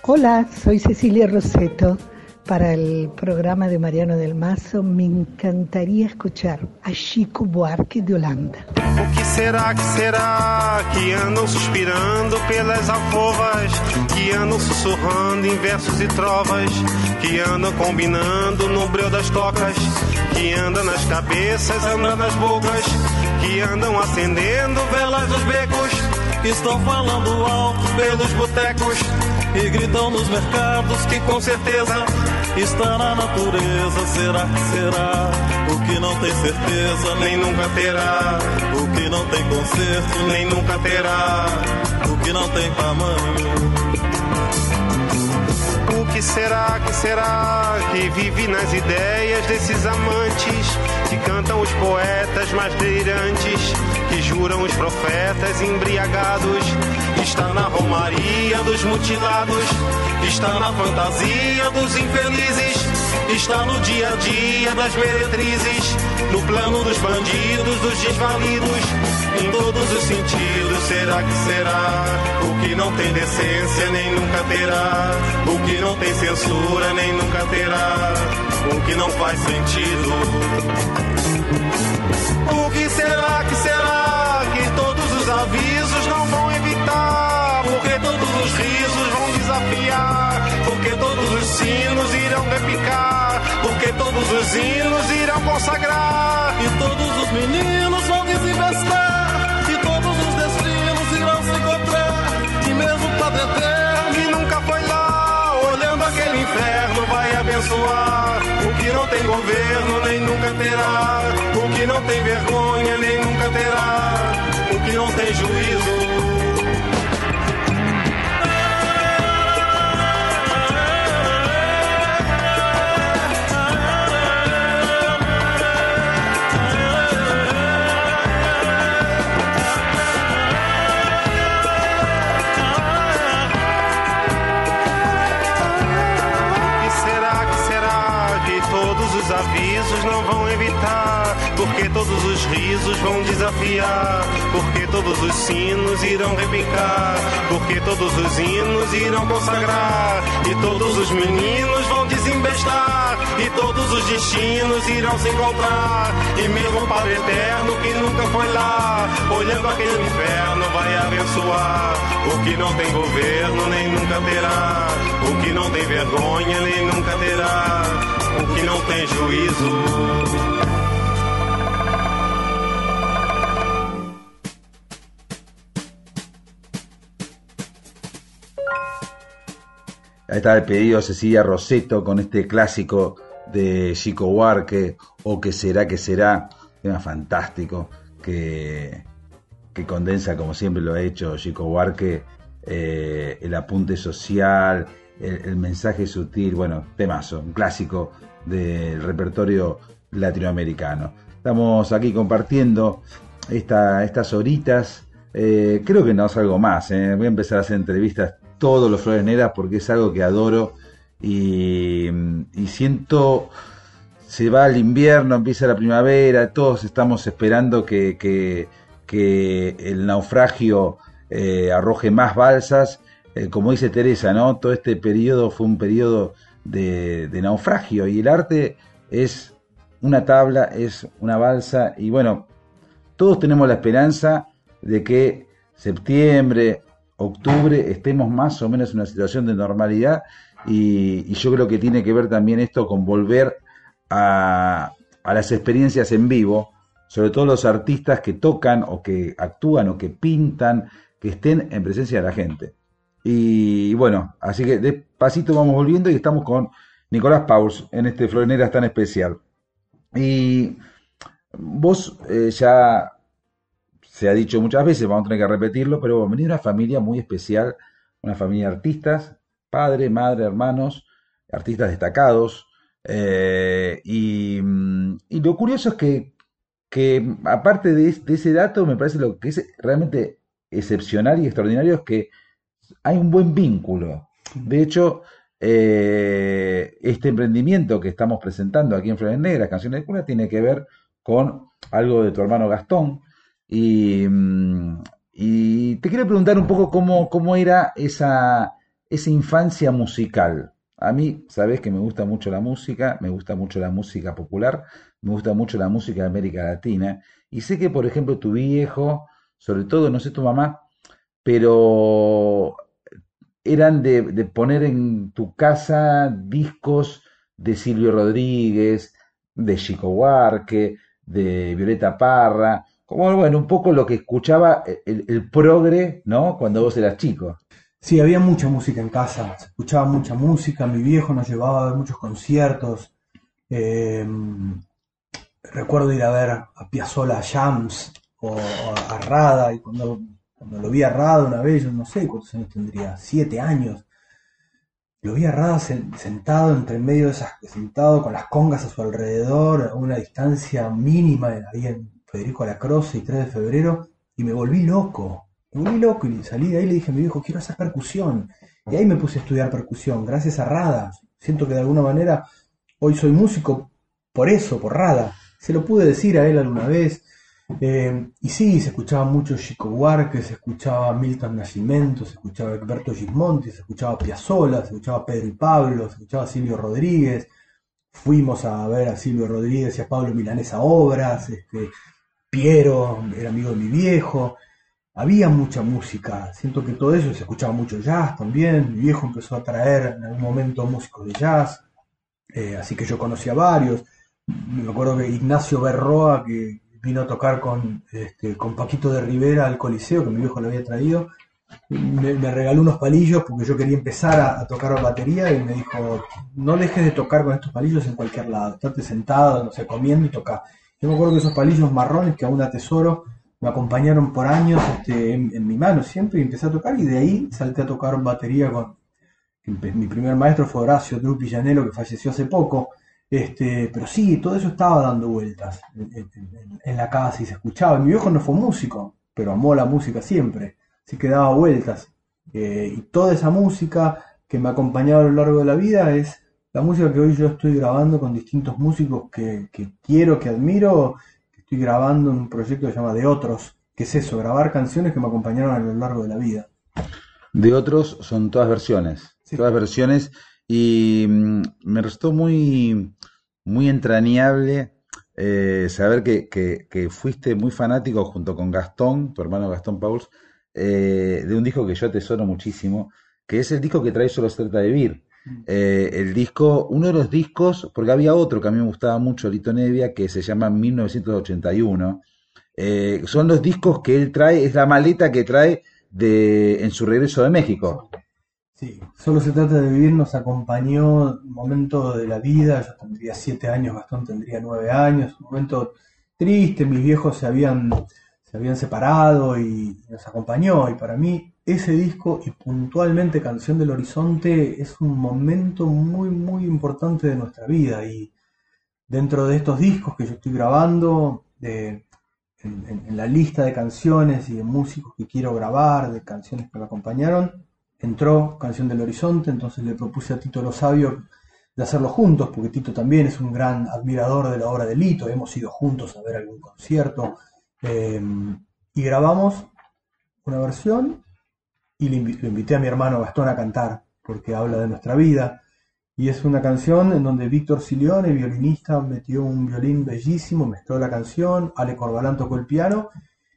Hola, soy Cecilia Roseto. Para el programa de Mariano del Mazo me encantaría escuchar a Chico Buarque de Holanda. O que será, que será que andam suspirando pelas alcovas, que andam sussurrando em versos e trovas, que andam combinando no breu das tocas, que andam nas cabeças, andam nas bocas, que andam acendendo velas nos becos, estão falando alto pelos botecos e gritam nos mercados que com certeza está na natureza. Será que será? O que não tem certeza nem nunca terá. O que não tem conserto nem nunca terá. O que não tem tamanho. Que será, que será que vive nas ideias desses amantes que cantam os poetas mais delirantes, que juram os profetas embriagados? Está na romaria dos mutilados, está na fantasia dos infelizes, está no dia a dia das meretrizes, no plano dos bandidos, dos desvalidos, em todos os sentidos. Será que será? O que não tem decência nem nunca terá, o que não tem censura nem nunca terá, o que não faz sentido. O que será que será que todos os avisos não vão evitar? Porque todos os risos vão desafiar, porque todos os sinos irão repicar, porque todos os hinos irão consagrar, e todos os meninos vão desinvestar, abençoar. O que não tem governo nem nunca terá, o que não tem vergonha nem nunca terá, o que não tem juízo. Risos vão desafiar, porque todos os sinos irão repicar, porque todos os hinos irão consagrar, e todos os meninos vão desembestar, e todos os destinos irão se encontrar, e mesmo o Padre Eterno que nunca foi lá, olhando aquele inferno vai abençoar, o que não tem governo nem nunca terá, o que não tem vergonha nem nunca terá, o que não tem juízo. Ahí está el pedido Cecilia Roseto con este clásico de Chico Huarque, o que será que será, tema fantástico, que, que condensa, como siempre lo ha hecho Chico Huarque, eh, el apunte social, el, el, mensaje sutil, bueno, temazo, un clásico del repertorio latinoamericano. Estamos aquí compartiendo esta, estas horitas. Eh, creo que no es algo más. Eh. Voy a empezar a hacer entrevistas todos los Flores Negras porque es algo que adoro y, siento, se va el invierno, empieza la primavera, todos estamos esperando que, que, el naufragio eh, arroje más balsas. Eh, como dice Teresa, ¿no? Todo este periodo fue un periodo de naufragio y el arte es una tabla, es una balsa y bueno, todos tenemos la esperanza de que septiembre, octubre estemos más o menos en una situación de normalidad y, yo creo que tiene que ver también esto con volver a, a, las experiencias en vivo, sobre todo los artistas que tocan o que actúan o que pintan, que estén en presencia de la gente. Y bueno, así que despacito vamos volviendo y estamos con Nicolás Paus en este Floreneras tan especial. Y vos eh, ya se ha dicho muchas veces, vamos a tener que repetirlo, pero vos venís de una familia muy especial, una familia de artistas, padre, madre, hermanos, artistas destacados. Eh, y, y, lo curioso es que, que aparte de, de, ese dato, me parece lo que es realmente excepcional y extraordinario es que hay un buen vínculo. De hecho, eh, este emprendimiento que estamos presentando aquí en Flores Negras, Canciones de Cuna, tiene que ver con algo de tu hermano Gastón, y, y, te quiero preguntar un poco cómo, cómo era esa, esa infancia musical. A mí, sabes que me gusta mucho la música, me gusta mucho la música popular, me gusta mucho la música de América Latina. Y sé que, por ejemplo, tu viejo, sobre todo, no sé tu mamá, pero eran de, de poner en tu casa discos de Silvio Rodríguez, de Chico Huarque, de Violeta Parra, como bueno, un poco lo que escuchaba el, el, progre, ¿no? Cuando vos eras chico. Sí, había mucha música en casa, se escuchaba mucha música, mi viejo nos llevaba a ver muchos conciertos. Eh, recuerdo ir a ver a Piazzolla Jams o, a Rada, y cuando, cuando lo vi a Rada una vez, yo no sé cuántos años tendría, siete años. Lo vi a Rada sentado entre medio de esas, sentado con las congas a su alrededor, a una distancia mínima, en Federico Lacroce y 3 de febrero, y me volví loco. Me volví loco y salí de ahí y le dije a mi viejo, quiero hacer percusión. Y ahí me puse a estudiar percusión, gracias a Rada. Siento que de alguna manera hoy soy músico por eso, por Rada. Se lo pude decir a él alguna vez. Eh, y sí, se escuchaba mucho Chico Huarque, se escuchaba Milton Nascimento, se escuchaba Alberto Gismonti, se escuchaba Piazzolla, se escuchaba Pedro y Pablo, se escuchaba Silvio Rodríguez. Fuimos a ver a Silvio Rodríguez y a Pablo Milanesa Obras, este, Piero era amigo de mi viejo, había mucha música, siento que todo eso, se escuchaba mucho jazz también, mi viejo empezó a traer en algún momento músicos de jazz, eh, así que yo conocí a varios, me acuerdo que Ignacio Berroa, que vino a tocar con, este, con Paquito de Rivera al Coliseo, que mi viejo lo había traído, me, regaló unos palillos porque yo quería empezar a, a, tocar batería y me dijo, no dejes de tocar con estos palillos en cualquier lado, estate sentado, no sé, comiendo y tocar. Yo me acuerdo que esos palillos marrones que aún atesoro me acompañaron por años este, en, mi mano siempre y empecé a tocar y de ahí salté a tocar batería con mi primer maestro fue Horacio Drupi Llanelo que falleció hace poco este, pero sí, todo eso estaba dando vueltas en, la casa y se escuchaba. Mi viejo no fue músico, pero amó la música siempre, así que daba vueltas. Eh, y toda esa música que me acompañaba a lo largo de la vida es la música que hoy yo estoy grabando con distintos músicos que, que quiero, que admiro, que estoy grabando en un proyecto que se llama De Otros, que es eso, grabar canciones que me acompañaron a lo largo de la vida. De otros son todas versiones, todas versiones y mm, me resultó muy, muy entrañable eh, saber que, que- que fuiste muy fanático junto con Gastón, tu hermano Gastón Pauls, eh, de un disco que yo atesoro muchísimo, que es el disco que trae Solo se trata de vivir. Eh, el disco, uno de los discos, porque había otro que a mí me gustaba mucho, Lito Nevia, que se llama 1981. Eh, son los discos que él trae, es la maleta que trae de, en su regreso de México. Sí, solo se trata de vivir, nos acompañó un momento de la vida, yo tendría siete años, Gastón tendría nueve años, un momento triste, mis viejos se habían, se habían separado y nos acompañó, y para mí ese disco y puntualmente Canción del Horizonte es un momento muy, muy importante de nuestra vida, y dentro de estos discos que yo estoy grabando, de, en, la lista de canciones y de músicos que quiero grabar, de canciones que me acompañaron, entró Canción del Horizonte, entonces le propuse a Tito Lo Sabio de hacerlo juntos, porque Tito también es un gran admirador de la obra de Lito, hemos ido juntos a ver algún concierto, eh, y grabamos una versión y le invité a mi hermano Gastón a cantar, porque habla de nuestra vida, y es una canción en donde Víctor Silione, violinista, metió un violín bellísimo, mezcló la canción, Ale Corbalán tocó el piano,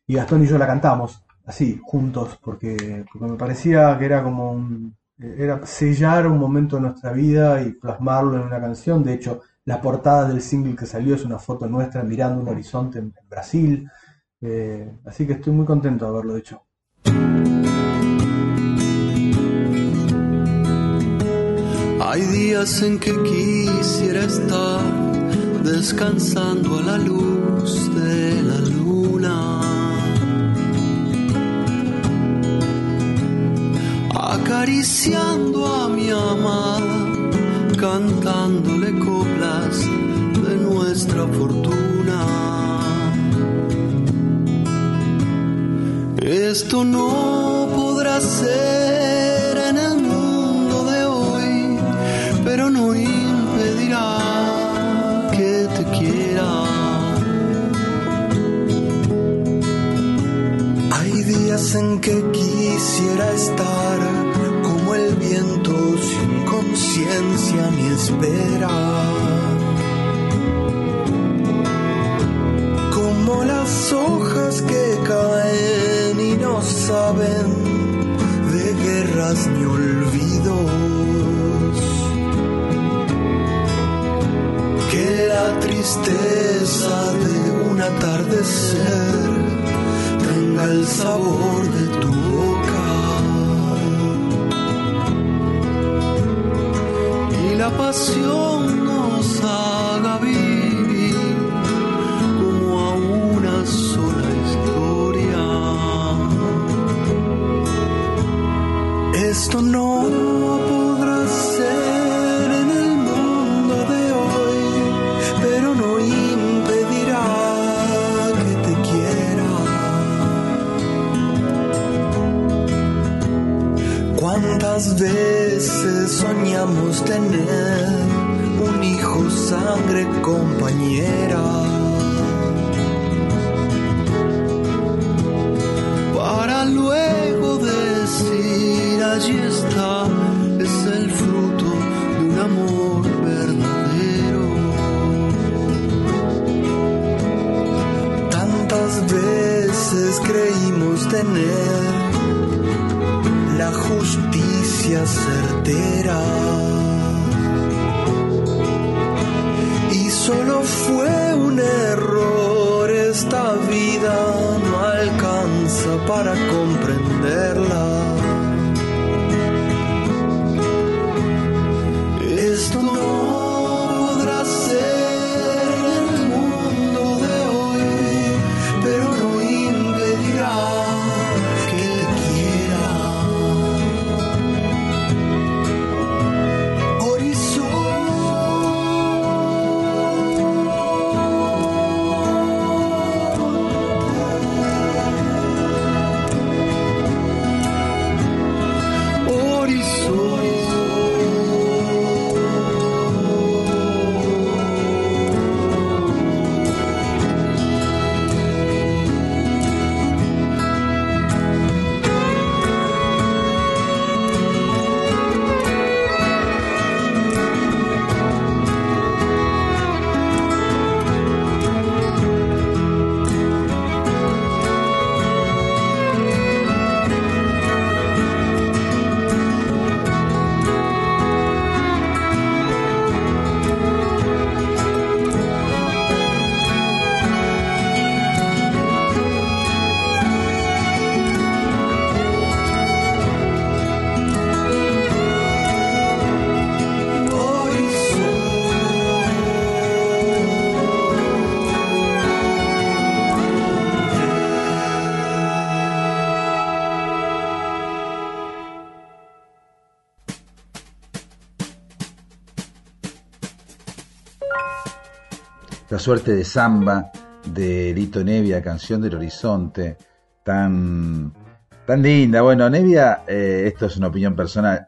y Gastón y yo la cantamos, así, juntos, porque, me parecía que era como un, era sellar un momento de nuestra vida y plasmarlo en una canción. De hecho, la portada del single que salió es una foto nuestra mirando un horizonte en, en Brasil. Eh, así que estoy muy contento de haberlo hecho. Hay días en que quisiera estar descansando a la luz de la luna, acariciando a mi amada, cantándole coplas de nuestra fortuna. Esto no podrá ser no impedirá que te quiera. Hay días en que quisiera estar como el viento sin conciencia ni espera. Como las hojas que caen y no saben de guerras ni olvidos. La tristeza de un atardecer tenga el sabor de tu boca. Y la pasión esta suerte de samba de Lito Nevia, Canción del Horizonte, tan, tan linda. Bueno, Nevia, eh, esto es una opinión personal.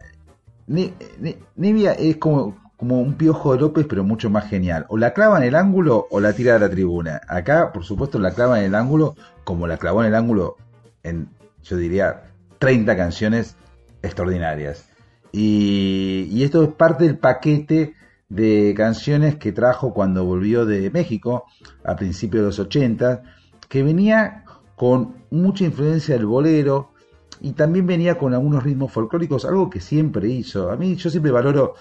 Ne- Ne- Nevia es como, como un piojo de López, pero mucho más genial. O la clava en el ángulo o la tira de la tribuna. Acá, por supuesto, la clava en el ángulo, como la clavó en el ángulo en, yo diría, 30 canciones extraordinarias. Y esto es parte del paquete de canciones que trajo cuando volvió de México a principios de los 80, que venía con mucha influencia del bolero y también venía con algunos ritmos folclóricos, algo que siempre hizo. A mí yo siempre valoro,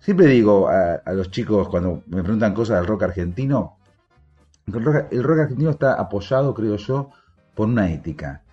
siempre digo a, los chicos cuando me preguntan cosas del rock argentino, el rock argentino está apoyado, creo yo, por una ética.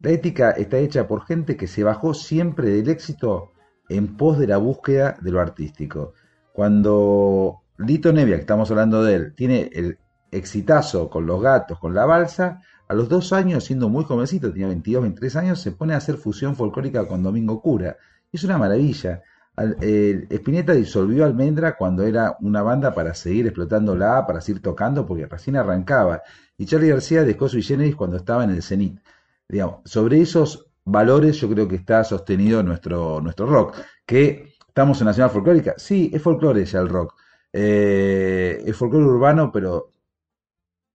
La ética está hecha por gente que se bajó siempre del éxito en pos de la búsqueda de lo artístico. Cuando Lito Nevia, que estamos hablando de él, tiene el exitazo con los gatos, con la balsa, a los dos años, siendo muy jovencito, tenía 22, 23 años, se pone a hacer fusión folclórica con Domingo Cura. Es una maravilla. Al- eh, Spinetta disolvió Almendra cuando era una banda para seguir explotándola, para seguir tocando, porque recién arrancaba. Y Charlie García dejó su Generis cuando estaba en el cenit. Digamos, sobre esos valores yo creo que está sostenido nuestro, nuestro rock. Que estamos en Nacional Folclórica. Sí, es folclore ya el rock. Eh, es folclore urbano, pero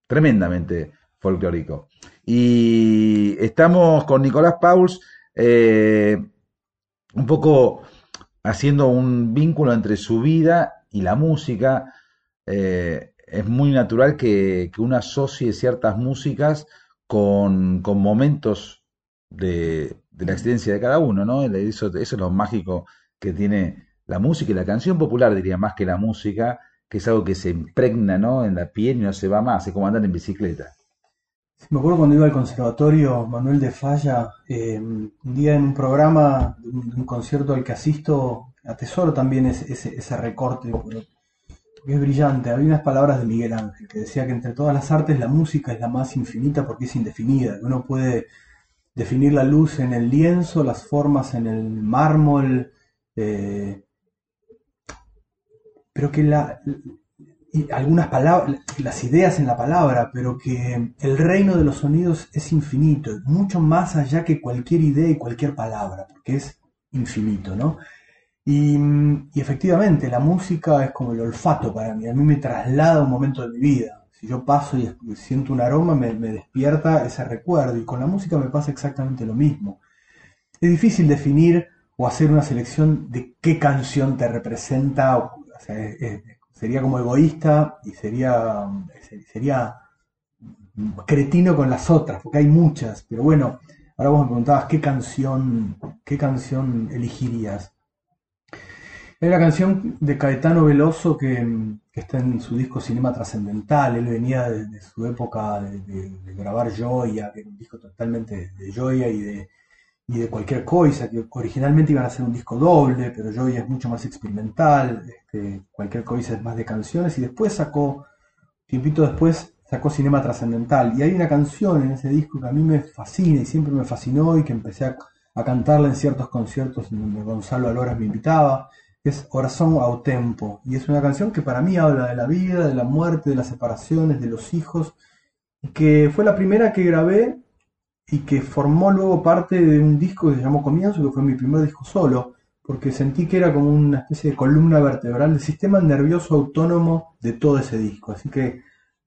tremendamente folclórico. Y estamos con Nicolás Pauls, eh, un poco haciendo un vínculo entre su vida y la música. Eh, es muy natural que, que uno asocie ciertas músicas con, con momentos de, de la existencia de cada uno, ¿no? Eso, eso es lo mágico que tiene la música y la canción popular, diría, más que la música, que es algo que se impregna, ¿no? En la piel y no se va más, es como andar en bicicleta. Me acuerdo cuando iba al conservatorio Manuel de Falla, eh, un día en un programa, de un, concierto al que asisto, atesoro también ese, ese, ese recorte, porque es brillante. Había unas palabras de Miguel Ángel que decía que entre todas las artes la música es la más infinita porque es indefinida, uno puede definir la luz en el lienzo, las formas en el mármol, eh, pero que la, y algunas palabras, las ideas en la palabra, pero que el reino de los sonidos es infinito, mucho más allá que cualquier idea y cualquier palabra, porque es infinito, ¿no? Y, y efectivamente, la música es como el olfato para mí, a mí me traslada un momento de mi vida. Si yo paso y siento un aroma, me, me despierta ese recuerdo, y con la música me pasa exactamente lo mismo. Es difícil definir o hacer una selección de qué canción te representa, o sea, sería como egoísta y sería, sería cretino con las otras, porque hay muchas, pero bueno, ahora vos me preguntabas qué canción, qué canción elegirías. Hay una canción de Caetano Veloso que, está en su disco Cinema Trascendental. Él venía de, su época de, de- de grabar Joya, que era un disco totalmente de Joya y de, y de cualquier cosa, que originalmente iban a ser un disco doble, pero Joya es mucho más experimental, este, cualquier cosa es más de canciones, y después sacó, tiempito después, sacó Cinema Trascendental. Y hay una canción en ese disco que a mí me fascina y siempre me fascinó y que empecé a, cantarla en ciertos conciertos en donde Gonzalo Aloras me invitaba, es Corazón a Tempo. Y es una canción que para mí habla de la vida, de la muerte, de las separaciones, de los hijos, y que fue la primera que grabé y que formó luego parte de un disco que se llamó Comienzo, que fue mi primer disco solo, porque sentí que era como una especie de columna vertebral del sistema nervioso autónomo de todo ese disco. Así que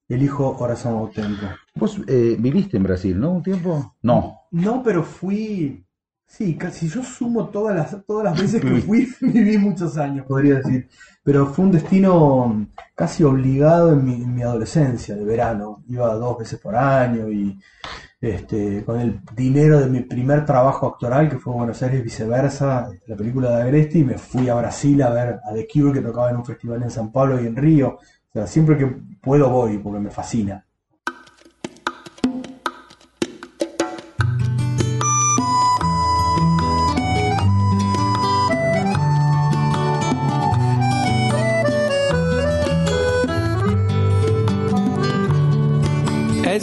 elijo Corazón a Tempo. Vos eh, viviste en Brasil, ¿no? ¿Un tiempo? No. No, pero fui. Sí, casi yo sumo todas las, todas las veces que fui, viví muchos años, podría decir. Pero fue un destino casi obligado en mi, en mi adolescencia, de verano. Iba dos veces por año y este, con el dinero de mi primer trabajo actoral, que fue Buenos Aires viceversa, la película de Agresti, me fui a Brasil a ver a The Cure que tocaba en un festival en San Pablo y en Río. O sea, siempre que puedo voy porque me fascina.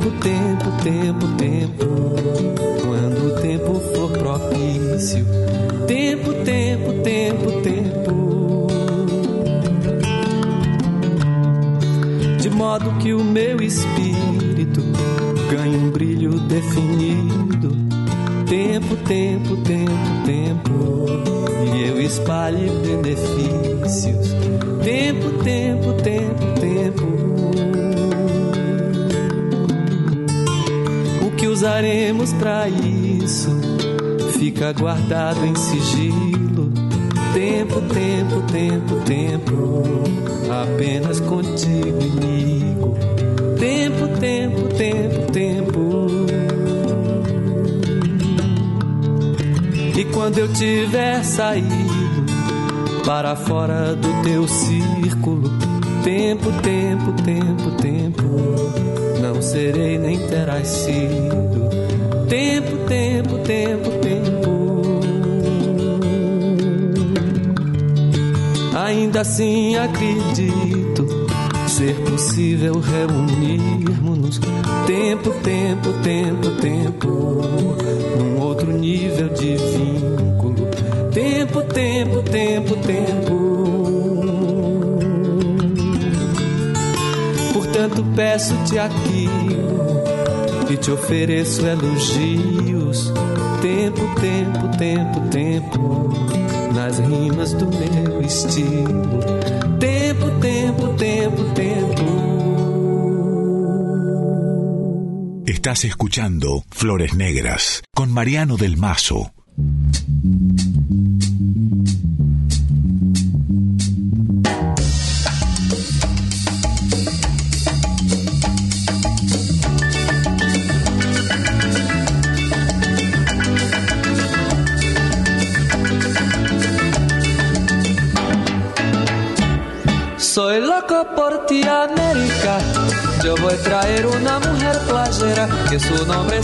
Tempo, tempo, tempo, tempo. Quando o tempo for propício. Tempo, tempo, tempo, tempo. De modo que o meu espírito ganhe um brilho definido. Tempo, tempo, tempo, tempo. E eu espalhe benefícios. Tempo, tempo, tempo, tempo. Usaremos para isso fica guardado em sigilo. Tempo, tempo, tempo, tempo. Apenas contigo, amigo. Tempo, tempo, tempo, tempo. E quando eu tiver saído para fora do teu círculo, tempo, tempo, tempo, tempo, não serei nem terás sido. Tempo, tempo, tempo, tempo. Ainda assim acredito ser possível reunirmos tempo, tempo, tempo, tempo, num outro nível de vínculo. Tempo, tempo, tempo, tempo. Portanto, peço-te aquilo e te ofereço elogios. Tempo, tempo, tempo, tempo, nas rimas do meu estilo. Tempo, tempo, tempo, tempo. Estás escuchando Flores Negras con Mariano del Mazo.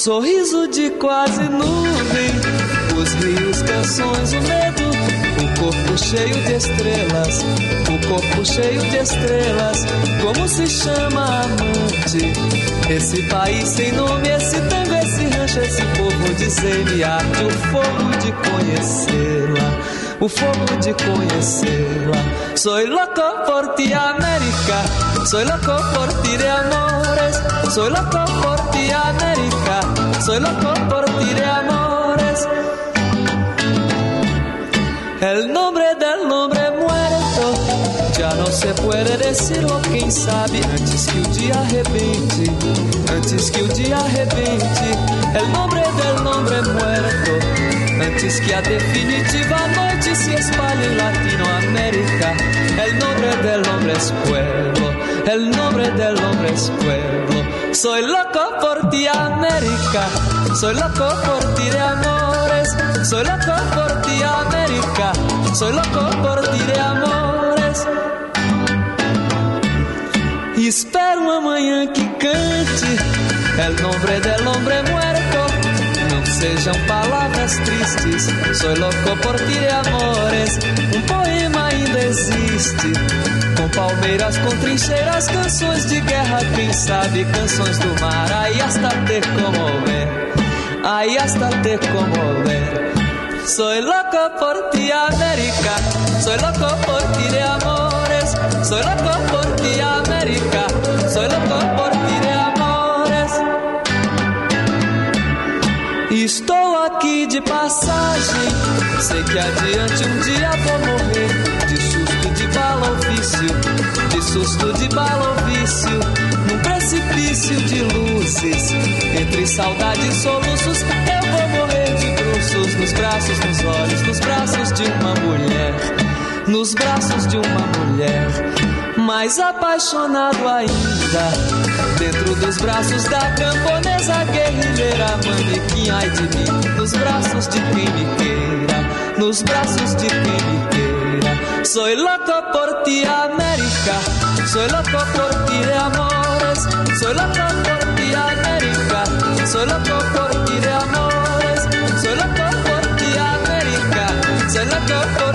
Sorriso de quase nuvem. Os rios, canções, o medo. O corpo cheio de estrelas. O corpo cheio de estrelas. Como se chama amante? Esse país sem nome, esse tango, esse rancho, esse povo de semiarte. O fogo de conhecê-la. O fogo de conhecê-la. Soy loco por ti, América. Soy loco por ti de amores. Soy loco por ti, América. Soy loco por ti de amores. El nombre del hombre muerto ya no se puede decirlo, quem sabe antes que o dia arrebente, antes que o dia arrebente. El nombre del hombre muerto, antes que a definitiva noite se espalhe en Latinoamérica. El nombre del hombre es pueblo, el nombre del hombre es pueblo. Soy loco por ti, América, soy loco por ti de amores. Soy loco por ti, América. Soy loco por ti de amores. E espero uma manhã que cante El nombre del hombre muerto. Sejam palavras tristes. Soy loco por ti de amores. Um poema ainda existe. Com palmeiras, com trincheiras, canções de guerra, quem sabe, canções do mar. Aí hasta te conmover. Aí hasta te conmover. Soy loco por ti, América. Soy loco por ti de amores. Soy loco por ti, América. Soy loco por ti de amores. Estou aqui de passagem. Sei que adiante um dia vou morrer. De susto de susto de bala ou vício. Num precipício de luzes. Entre saudade e soluços. Eu vou morrer de bruços. Nos braços, nos olhos. Nos braços de uma mulher. Nos braços de uma mulher. Mais apaixonado ainda. Dentro dos braços da camponesa guerrilheira Manequim, ai de mim Nos braços de quem me queira Nos braços de quem me queira Soy loco por ti, América. Soy loco por ti de amores. Soy loco por ti, América. Soy loco por ti de amores. Soy loco por ti, América. Soy loco por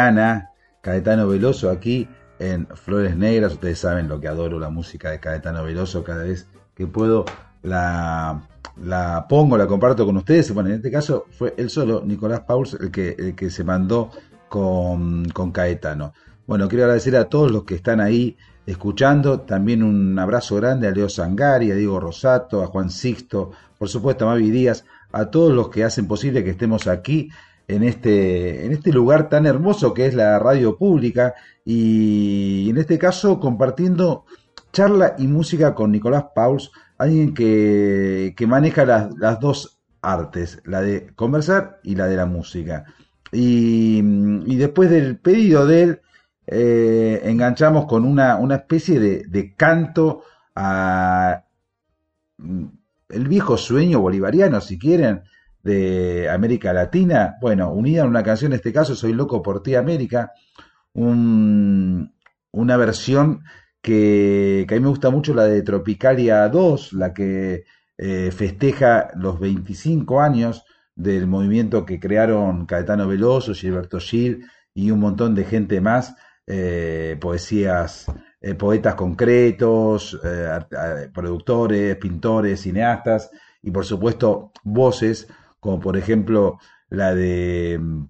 bahiana, Caetano Veloso aquí en Flores Negras. Ustedes saben lo que adoro la música de Caetano Veloso cada vez que puedo la, la pongo, la comparto con ustedes. Bueno, en este caso fue él solo, Nicolás Pauls, el que, el que se mandó con, con Caetano. Bueno, quiero agradecer a todos los que están ahí escuchando. También un abrazo grande a Leo Sangari, a Diego Rosato, a Juan Sixto, por supuesto a Mavi Díaz, a todos los que hacen posible que estemos aquí en este, en este lugar tan hermoso que es la radio pública y en este caso compartiendo charla y música con Nicolás Pauls, alguien que, que maneja las, las dos artes, la de conversar y la de la música. Y, y después del pedido de él, eh, enganchamos con una, una especie de, de canto a mm, el viejo sueño bolivariano, si quieren, de América Latina. Bueno, unida en una canción, en este caso, Soy loco por ti, América, un- una versión que, que a mí me gusta mucho, la de Tropicalia 2, la que eh, festeja los 25 años del movimiento que crearon Caetano Veloso, Gilberto Gil y un montón de gente más, eh, poesías, eh, poetas concretos, productores, pintores, cineastas y por supuesto voces, como por ejemplo la de, mm,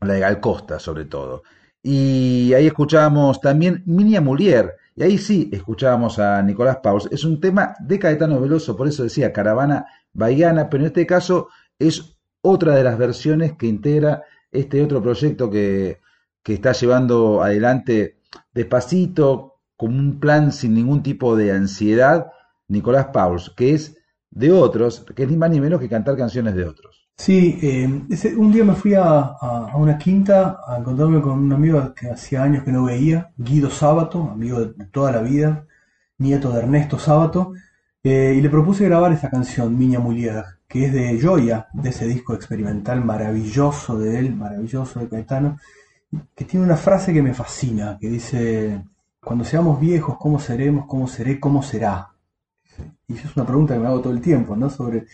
la de Gal Costa sobre todo. Y ahí escuchábamos también Minia Mulier, y ahí sí escuchábamos a Nicolás Pauls. Es un tema de Caetano Veloso, por eso decía Caravana Bahiana, pero en este caso es otra de las versiones que integra este otro proyecto que, que está llevando adelante despacito, con un plan sin ningún tipo de ansiedad, Nicolás Pauls, que es de otros, que es ni más ni menos que cantar canciones de otros. Sí, eh, ese- un día me fui a, a- una quinta a encontrarme con un amigo que hacía años que no veía, Guido Sábato, amigo de toda la vida, nieto de Ernesto Sábato, eh, y le propuse grabar esa canción, Miña Mulier, que es de Joya, de ese disco experimental maravilloso de él, maravilloso de Caetano, que tiene una frase que me fascina, que dice, cuando seamos viejos, ¿cómo seremos? ¿Cómo seré? ¿Cómo será? Y es una pregunta que me hago todo el tiempo, ¿no? Sobre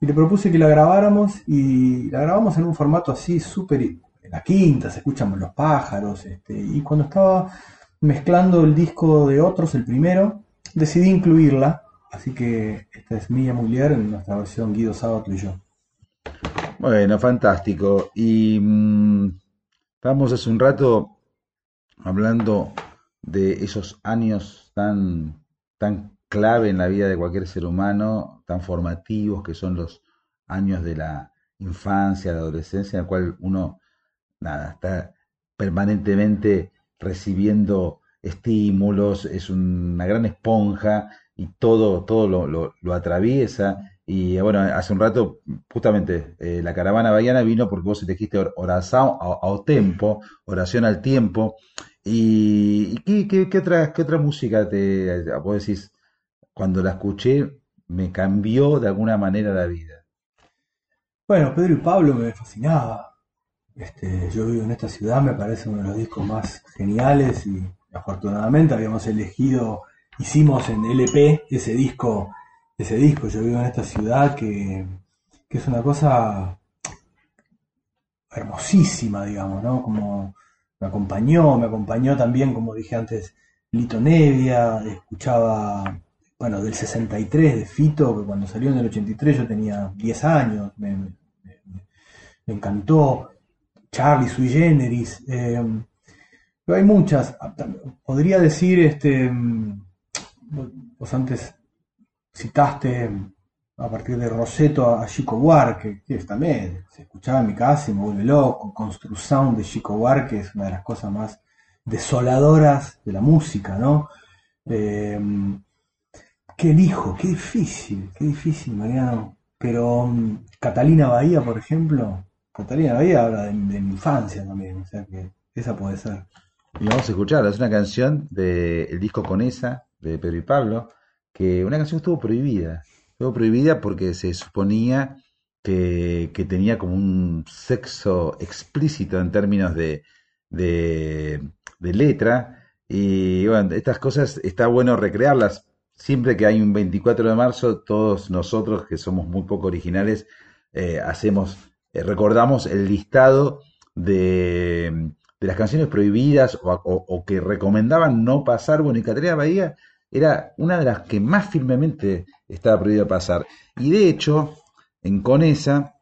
y le propuse que la grabáramos y la grabamos en un formato así súper... En la quinta se escuchan los pájaros. Este, y cuando estaba mezclando el disco de otros, el primero, decidí incluirla. Así que esta es Mía Mulier en nuestra versión Guido Sábato y yo. Bueno, fantástico. Y mm, estábamos hace un rato hablando de esos años tan, tan clave en la vida de cualquier ser humano, tan formativos que son los años de la infancia, la adolescencia, en el cual uno, nada, está permanentemente recibiendo estímulos, es una gran esponja y todo, todo lo, lo- atraviesa. Y bueno, hace un rato, justamente, eh, la caravana bahiana vino porque vos elegiste or- oración a- tempo, oración al tiempo. ¿Y, qué- qué otra, qué otra música te, vos decís, cuando la escuché, me cambió de alguna manera la vida? Bueno, Pedro y Pablo me fascinaba. Este, yo vivo en esta ciudad, me parece uno de los discos más geniales y afortunadamente habíamos elegido, hicimos en LP ese disco, ese disco, yo vivo en esta ciudad que, que es una cosa hermosísima, digamos, ¿no? Como me acompañó, me acompañó también, como dije antes, Lito Nevia, escuchaba, bueno, del 63 de Fito, que cuando salió en el 83 yo tenía 10 años, me, encantó, Charlie Sui Generis, eh, pero hay muchas, podría decir, este, mm, vos antes citaste a partir de Roseto a Chico Buarque, que también se escuchaba en mi casa y me vuelve loco. Construção de Chico Buarque es una de las cosas más desoladoras de la música, ¿no? ¿Qué elijo? Qué difícil, qué difícil, Mariano. Pero mm, Catalina Bahía, por ejemplo, Catalina Bahía habla de, mi infancia también, o sea que esa puede ser. Y vamos a escucharla, es una canción del disco Con esa, de Pedro y Pablo, que una canción estuvo prohibida. Estuvo prohibida porque se suponía que, tenía como un sexo explícito en términos de, de letra. Y bueno, estas cosas está bueno recrearlas. Siempre que hay un 24 de marzo, todos nosotros que somos muy poco originales, eh, hacemos, eh, recordamos el listado de, de las canciones prohibidas o, o- o que recomendaban no pasar, bueno, y Caterina Bahía era una de las que más firmemente estaba prohibida pasar. Y de hecho, en Conesa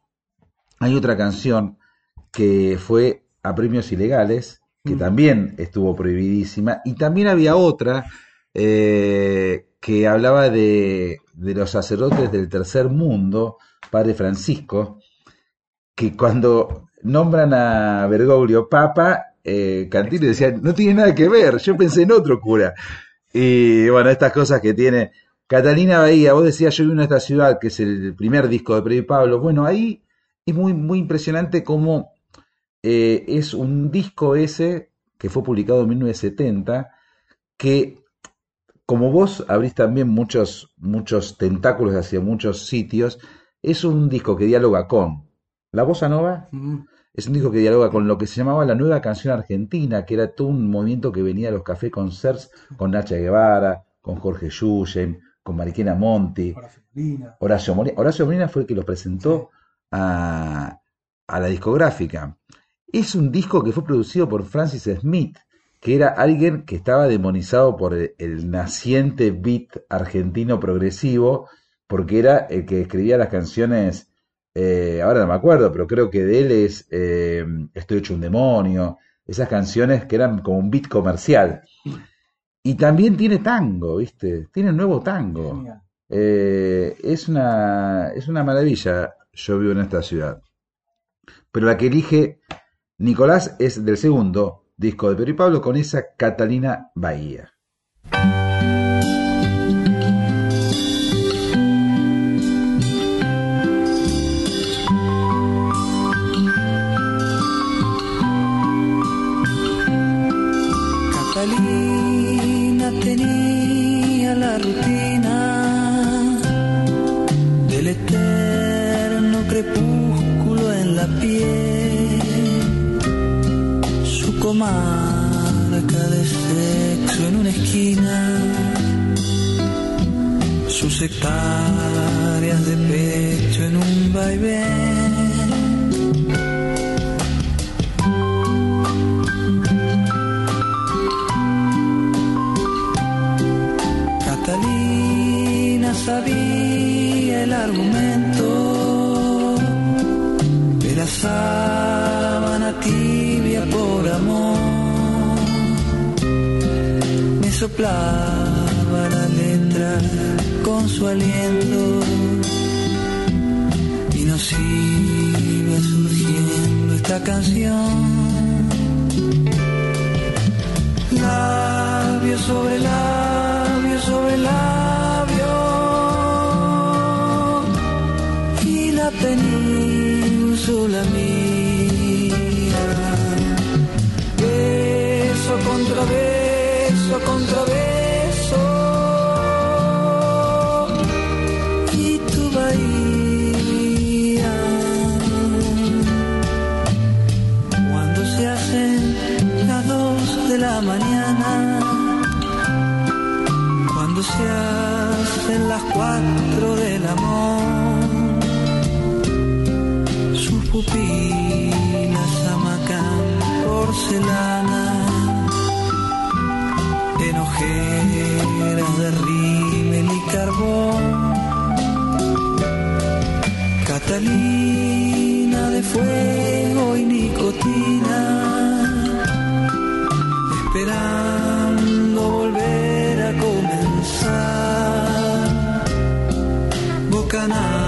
hay otra canción que fue a premios ilegales, que también estuvo prohibidísima, y también había otra eh, que hablaba de, de los sacerdotes del tercer mundo, Padre Francisco, que cuando nombran a Bergoglio Papa, eh, Cantini decía, no tiene nada que ver, yo pensé en otro cura. Y bueno, estas cosas que tiene Catalina Bahía, vos decías, yo vivo en esta ciudad, que es el primer disco de Freddy Pablo, bueno, ahí es muy, muy impresionante cómo eh, es un disco ese que fue publicado en 1970, que como vos abrís también muchos, muchos tentáculos hacia muchos sitios, es un disco que dialoga con la bossa nova, es un disco que dialoga con lo que se llamaba la nueva canción argentina, que era todo un movimiento que venía de los cafés concerts con Nacha Guevara, con Jorge Yuyen, con Mariquena Monti, Horacio Molina. Horacio Molina fue el que los presentó a, a la discográfica. Es un disco que fue producido por Francis Smith, que era alguien que estaba demonizado por el, el naciente beat argentino progresivo, porque era el que escribía las canciones, eh, ahora no me acuerdo, pero creo que de él es eh, Estoy hecho un demonio, esas canciones que eran como un beat comercial. Y también tiene tango, ¿viste? Tiene un nuevo tango. Eh, es, una, es una maravilla. Yo vivo en esta ciudad. Pero la que elige Nicolás es del segundo disco de Pedro Pablo con esa Catalina Bahía. Esquina, sus hectáreas de pecho en un vaivén. Catalina sabía el argumento de la sábana soplaba la letra con su aliento y nos iba surgiendo esta canción. Labio sobre labio sobre labio y la península hacen las cuatro del amor, sus pupilas amacan porcelana, en ojeras de rímel y carbón. Catalina de fuego y nicotina, esperando volver a comenzar. na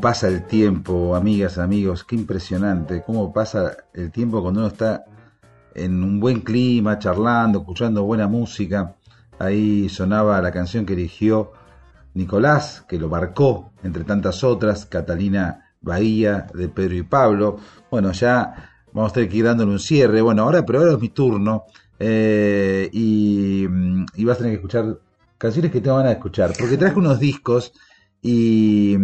Pasa el tiempo, amigas, amigos, qué impresionante. Cómo pasa el tiempo cuando uno está en un buen clima, charlando, escuchando buena música. Ahí sonaba la canción que eligió Nicolás, que lo marcó entre tantas otras, Catalina Bahía, de Pedro y Pablo. Bueno, ya vamos a tener que ir dándole un cierre. Bueno, ahora, pero ahora es mi turno. eh, y, y vas a tener que escuchar canciones que te van a escuchar. Porque traje unos discos y,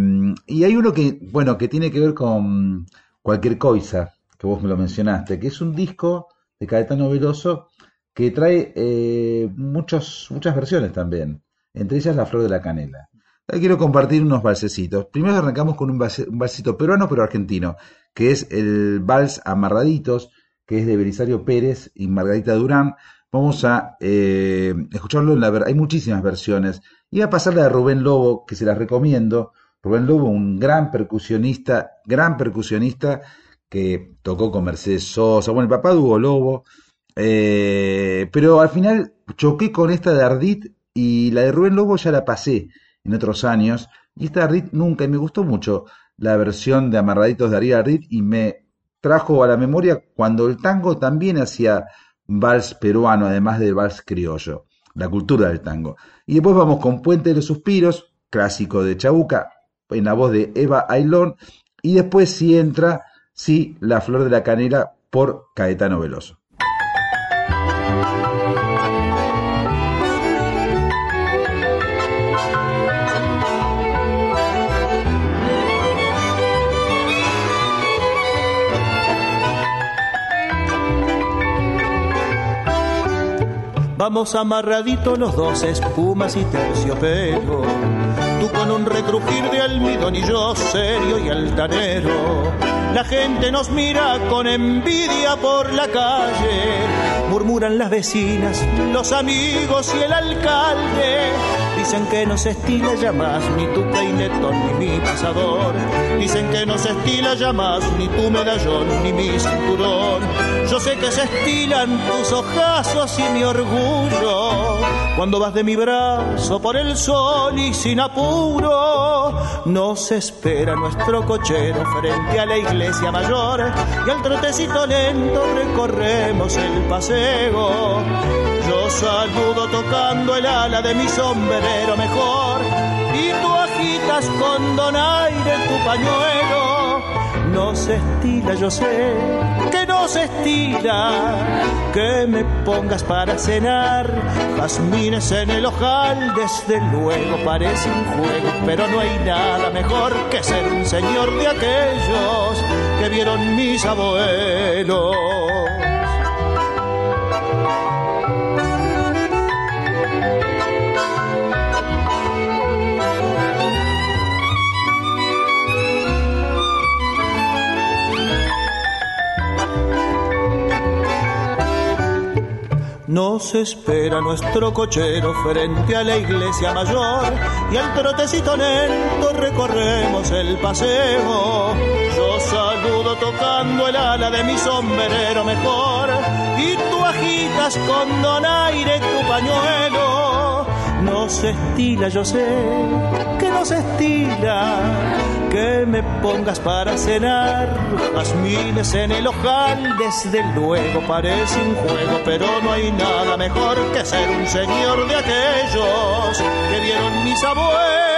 y hay uno que, bueno, que tiene que ver con cualquier cosa, que vos me lo mencionaste, que es un disco de Caetano Veloso que trae eh, muchos, muchas versiones también, entre ellas La Flor de la Canela. Ahí quiero compartir unos valsecitos. Primero arrancamos con un, valsito peruano pero argentino, que es el vals Amarraditos, que es de Belisario Pérez y Margarita Durán. Vamos a eh, escucharlo en la hay muchísimas versiones. Y a pasar la de Rubén Lobo, que se las recomiendo. Rubén Lobo, un gran percusionista, gran percusionista que tocó con Mercedes Sosa, bueno, el papá de Hugo Lobo, eh, pero al final choqué con esta de Ardit y la de Rubén Lobo ya la pasé en otros años, y esta de Ardit nunca, y me gustó mucho la versión de Amarraditos de Ariel Ardit y me trajo a la memoria cuando el tango también hacía vals peruano, además del vals criollo, la cultura del tango. Y después vamos con Puente de los Suspiros, clásico de Chabuca, en la voz de Eva Ailón, y después sí entra, sí, La Flor de la Canela por Caetano Veloso. Vamos amarraditos los dos, espumas y terciopelo. Tú con un recrujir de almidón y yo serio y altanero. La gente nos mira con envidia por la calle. Murmuran las vecinas, los amigos y el alcalde. Dicen que no se estila ya más ni tu peinetón ni mi pasador. Dicen que no se estila ya más ni tu medallón ni mi cinturón. Yo sé que se estilan tus ojazos y mi orgullo. Cuando vas de mi brazo por el sol y sin apuro, nos espera nuestro cochero frente a la iglesia mayor y al trotecito lento recorremos el paseo. Yo saludo tocando el ala de mi sombrero mejor y tú agitas con donaire tu pañuelo. No se estila, yo sé que no se estila que me pongas para cenar. Jazmines en el ojal, desde luego parece un juego, pero no hay nada mejor que ser un señor de aquellos que vieron mis abuelos. Nos espera nuestro cochero frente a la iglesia mayor y al trotecito lento recorremos el paseo. Yo saludo tocando el ala de mi sombrero mejor y tú agitas con donaire tu pañuelo. No se estila, yo sé que no se estila que me pongas para cenar. Jazmines en el ojal, desde luego parece un juego, pero no hay nada mejor que ser un señor de aquellos que vieron mis abuelos.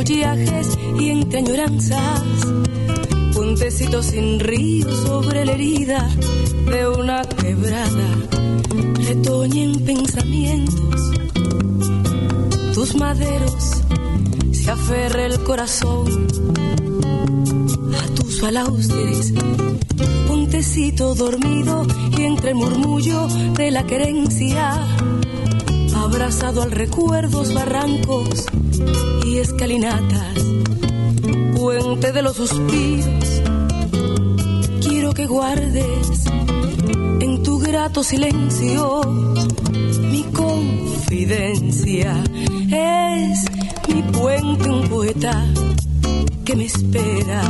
Follajes y entre añoranzas. Puentecito sin río sobre la herida de una quebrada, retoñen pensamientos, tus maderos, se aferra el corazón a tus balaustres, puentecito dormido y entre el murmullo de la querencia, abrazado al recuerdos, barrancos y escalinatas, puente de los suspiros, quiero que guardes en tu grato silencio mi confidencia. Es mi puente un poeta que me espera.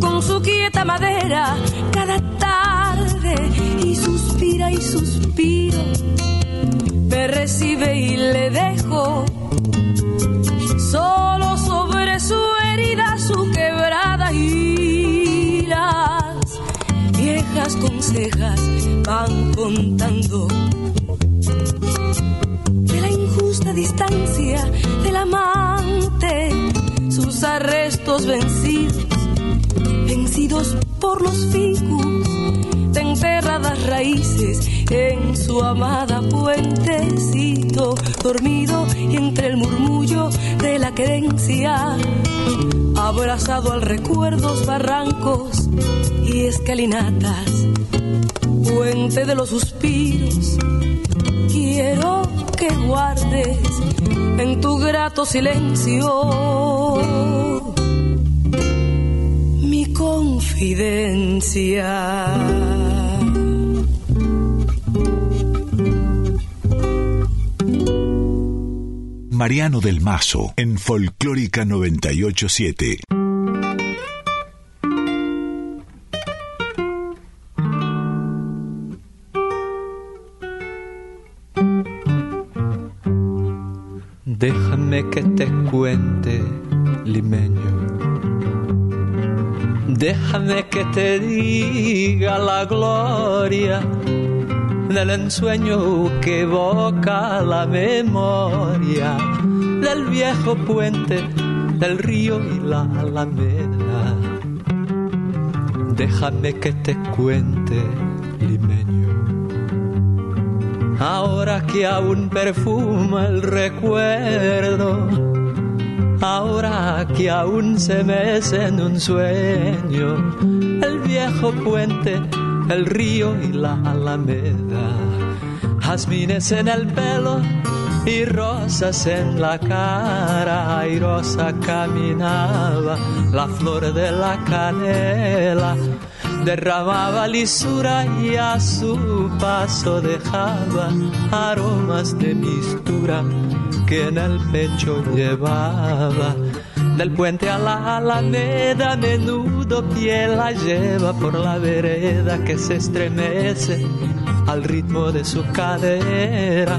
Con su quieta madera cada y suspira y suspiro. Me recibe y le dejo. Solo sobre su herida su quebrada y viejas consejas van contando. De la injusta distancia del amante, sus arrestos vencidos, vencidos por los de raíces en su amada puentecito, dormido entre el murmullo de la querencia, abrazado al recuerdos, barrancos y escalinatas, puente de los suspiros, quiero que guardes en tu grato silencio mi confidencia. Mariano del Mazo en Folclórica 987. Déjame que te cuente, limeño. Déjame que te diga la gloria del ensueño que evoca la memoria del viejo puente del río y la alameda. Déjame que te cuente, limeño. Ahora que aún perfuma el recuerdo, ahora que aún se mece en un sueño, el viejo puente el río y la alameda, jazmines en el pelo y rosas en la cara, airosa caminaba la flor de la canela, derramaba lisura y a su paso dejaba aromas de mistura que en el pecho llevaba del puente a la alameda, menudo pie la lleva por la vereda que se estremece al ritmo de su cadera.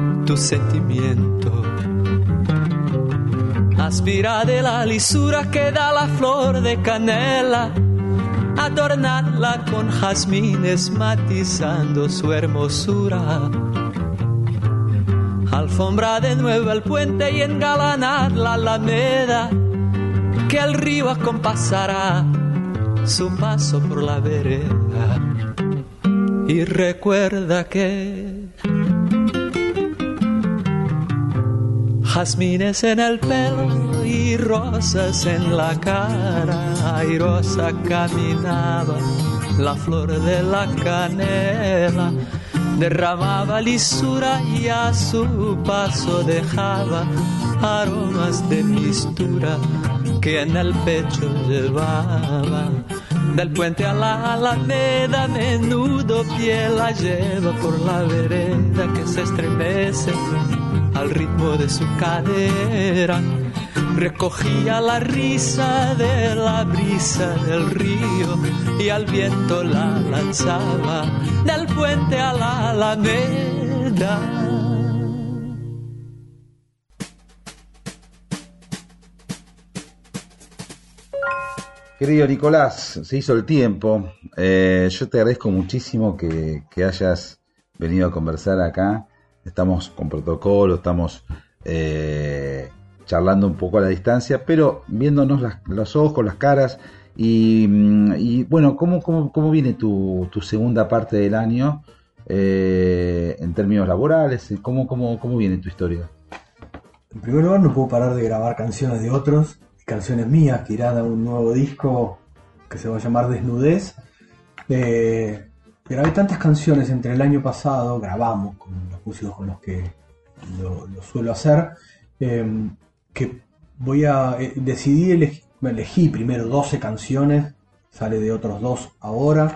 tu sentimiento. Aspira de la lisura que da la flor de canela, adornarla con jazmines matizando su hermosura alfombra de nuevo el puente y engalanar la alameda, que el río acompasará su paso por la vereda. Y recuerda que jazmines en el pelo y rosas en la cara, airosa caminaba la flor de la canela derramaba lisura y a su paso dejaba aromas de mistura que en el pecho llevaba. Del puente a la alameda, menudo pie la lleva por la vereda que se estremece al ritmo de su cadera. recogía la risa de la brisa del río y al viento la lanzaba del puente a la alameda. Querido Nicolás, se hizo el tiempo. Eh, yo te agradezco muchísimo que, que hayas venido a conversar acá. Estamos con protocolo, estamos eh, charlando un poco a la distancia, pero viéndonos las- los ojos, las caras. Y, mm, bueno, ¿cómo, cómo, cómo viene tu, segunda parte del año eh, en términos laborales? ¿Cómo, cómo, ¿Cómo viene tu historia? En primer lugar, no puedo parar de grabar canciones de otros canciones mías que a un nuevo disco que se va a llamar Desnudez. Eh, grabé tantas canciones entre el año pasado, grabamos con los músicos con los que lo, lo suelo hacer, eh, que voy a. eh, decidí elegir, elegí primero 12 canciones, sale de otros dos ahora,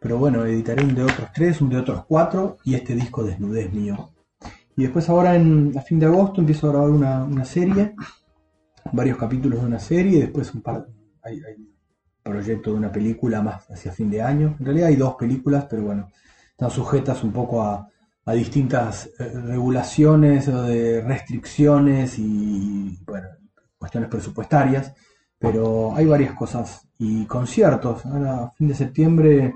pero bueno, editaré un de otros tres, un de otros cuatro y este disco Desnudez mío. Y después ahora en, a fin de agosto empiezo a grabar una, una serie, varios capítulos de una serie, y después un par, hay, proyecto de una película más hacia fin de año. En realidad hay dos películas, pero bueno, están sujetas un poco a, distintas eh, regulaciones o de restricciones y bueno, cuestiones presupuestarias, pero hay varias cosas y conciertos. Ahora fin de septiembre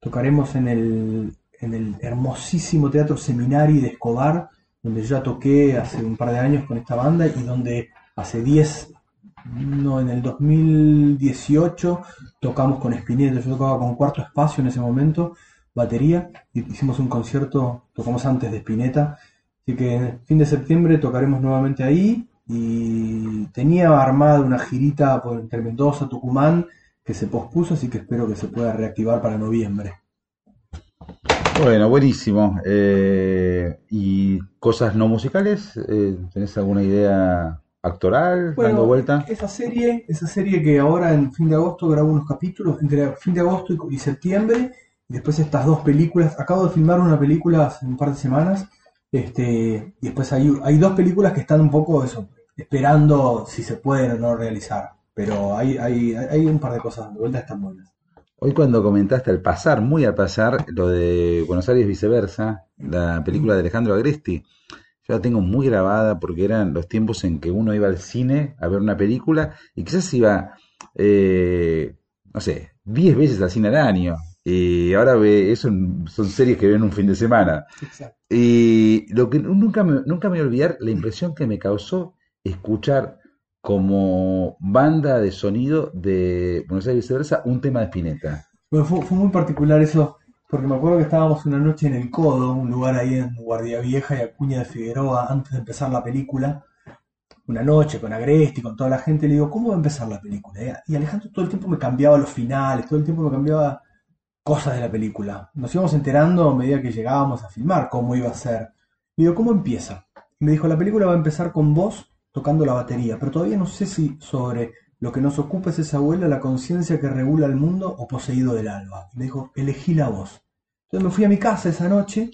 tocaremos en el, en el hermosísimo Teatro Seminari de Escobar, donde ya toqué hace un par de años con esta banda y donde hace 10, no, en el 2018 tocamos con Spinetta, yo tocaba con Cuarto Espacio en ese momento, batería, y hicimos un concierto, tocamos antes de Spinetta, así que en fin de septiembre tocaremos nuevamente ahí y tenía armada una girita por entre Mendoza, Tucumán, que se pospuso, así que espero que se pueda reactivar para noviembre. Bueno, buenísimo. Eh, ¿Y cosas no musicales? Eh, ¿Tenés alguna idea actoral Bueno, dando vuelta? esa serie, esa serie que ahora en fin de agosto grabo unos capítulos, entre fin de agosto y, y septiembre, y después estas dos películas, acabo de filmar una película hace un par de semanas, este, y después hay, hay dos películas que están un poco eso, esperando si se pueden o no realizar, pero hay, hay, hay un par de cosas dando vuelta, están buenas. Hoy cuando comentaste al pasar, muy al pasar, lo de Buenos Aires viceversa, la película de Alejandro Agresti, yo la tengo muy grabada porque eran los tiempos en que uno iba al cine a ver una película y quizás iba, eh, no sé, 10 veces al cine al año. Y ahora ve, eso son series que ven un fin de semana. Y lo que nunca me, nunca me voy a olvidar, la impresión que me causó escuchar como banda de sonido de Buenos Aires viceversa un tema de Spinetta. Bueno, fue, fue muy particular eso, porque me acuerdo que estábamos una noche en el Codo, un lugar ahí en Guardia Vieja y Acuña de Figueroa, antes de empezar la película. Una noche con Agresti, con toda la gente, le digo, ¿cómo va a empezar la película? Y Alejandro todo el tiempo me cambiaba los finales, todo el tiempo me cambiaba cosas de la película. Nos íbamos enterando a medida que llegábamos a filmar cómo iba a ser. Le digo, ¿cómo empieza? Y me dijo, la película va a empezar con vos tocando la batería, pero todavía no sé si sobre lo que nos ocupa es esa abuela, la conciencia que regula el mundo o poseído del alba. Y me dijo, elegí la voz. Entonces me fui a mi casa esa noche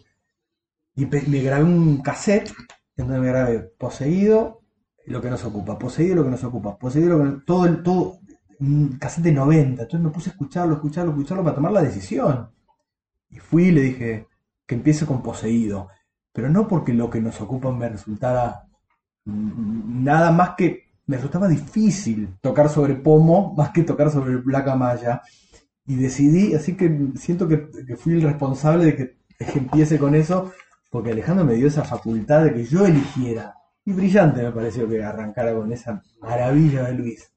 y me grabé un cassette en donde me grabé poseído, lo que nos ocupa, poseído lo que nos ocupa, poseído lo que nos- todo el todo un cassette de 90. Entonces me puse a escucharlo, escucharlo, escucharlo para tomar la decisión. Y fui y le dije que empiece con poseído, pero no porque lo que nos ocupa me resultara nada más que me resultaba difícil tocar sobre pomo más que tocar sobre placa maya y decidí, así que siento que, que fui el responsable de que, empiece con eso, porque Alejandro me dio esa facultad de que yo eligiera. Y brillante me pareció que arrancara con esa maravilla de Luis.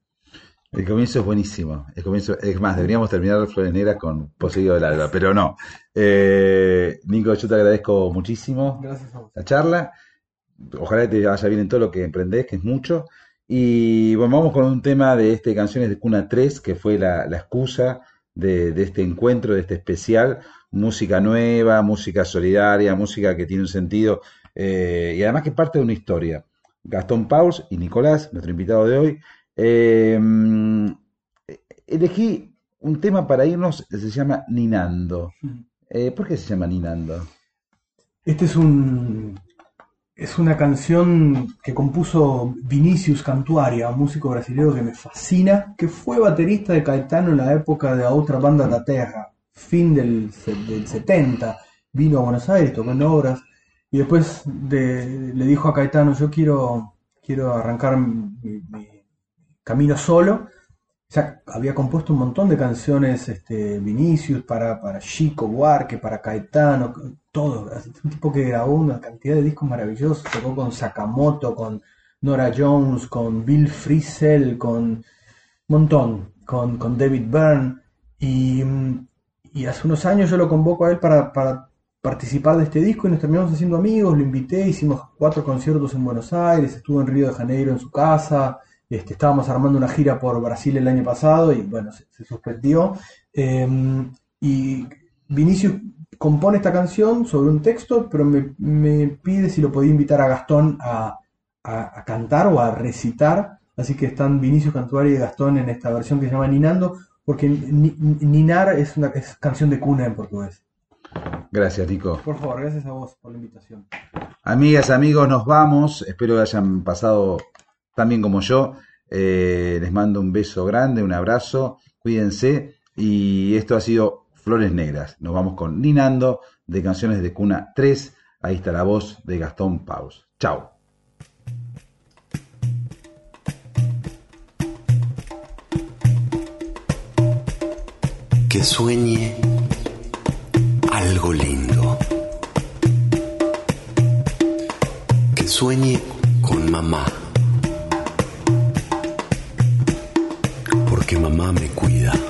El comienzo es buenísimo. El comienzo, es más, deberíamos terminar Flores Negras con Poseído del Alba, pero no. Eh, Nico, yo te agradezco muchísimo Gracias a la charla. Ojalá te vaya bien en todo lo que emprendés, que es mucho. Y bueno, vamos con un tema de este Canciones de Cuna 3, que fue la, la excusa de, de este encuentro, de este especial. Música nueva, música solidaria, música que tiene un sentido eh, y además que parte de una historia. Gastón Pauls y Nicolás, nuestro invitado de hoy, eh, elegí un tema para irnos, se llama Ninando. Eh, ¿Por qué se llama Ninando? Este es un, es una canción que compuso Vinicius Cantuaria, un músico brasileño que me fascina, que fue baterista de Caetano en la época de la otra banda da Terra, fin del, del 70. Vino a Buenos Aires, tocó en obras y después de- le dijo a Caetano, yo quiero, quiero arrancar mi camino solo. Ya había compuesto un montón de canciones este, Vinicius para, para Chico Buarque, para Caetano, todo. Un tipo que grabó una cantidad de discos maravillosos. Tocó con Sakamoto, con Nora Jones, con Bill Frisell, con montón, con, con David Byrne. Y, y hace unos años yo lo convoco a él para, para participar de este disco y nos terminamos haciendo amigos. Lo invité, hicimos cuatro conciertos en Buenos Aires, estuvo en Río de Janeiro en su casa. Este, estábamos armando una gira por Brasil el año pasado y bueno, se, se suspendió. Eh, y Vinicius compone esta canción sobre un texto, pero me, me pide si lo podía invitar a Gastón a, a- a cantar o a recitar. Así que están Vinicius Cantuaria y Gastón en esta versión que se llama Ninando, porque ni- ni- Ninar es una es canción de cuna en portugués. Gracias, Nico. Por favor, gracias a vos por la invitación. Amigas, amigos, nos vamos. Espero que hayan pasado tan bien como yo. Eh, les mando un beso grande, un abrazo. Cuídense. Y esto ha sido Flores Negras. Nos vamos con Ninando de Canciones de Cuna 3. Ahí está la voz de Gastón Paus. Chao. que sueñe algo lindo. Que sueñe con mamá. Porque mamá me cuida.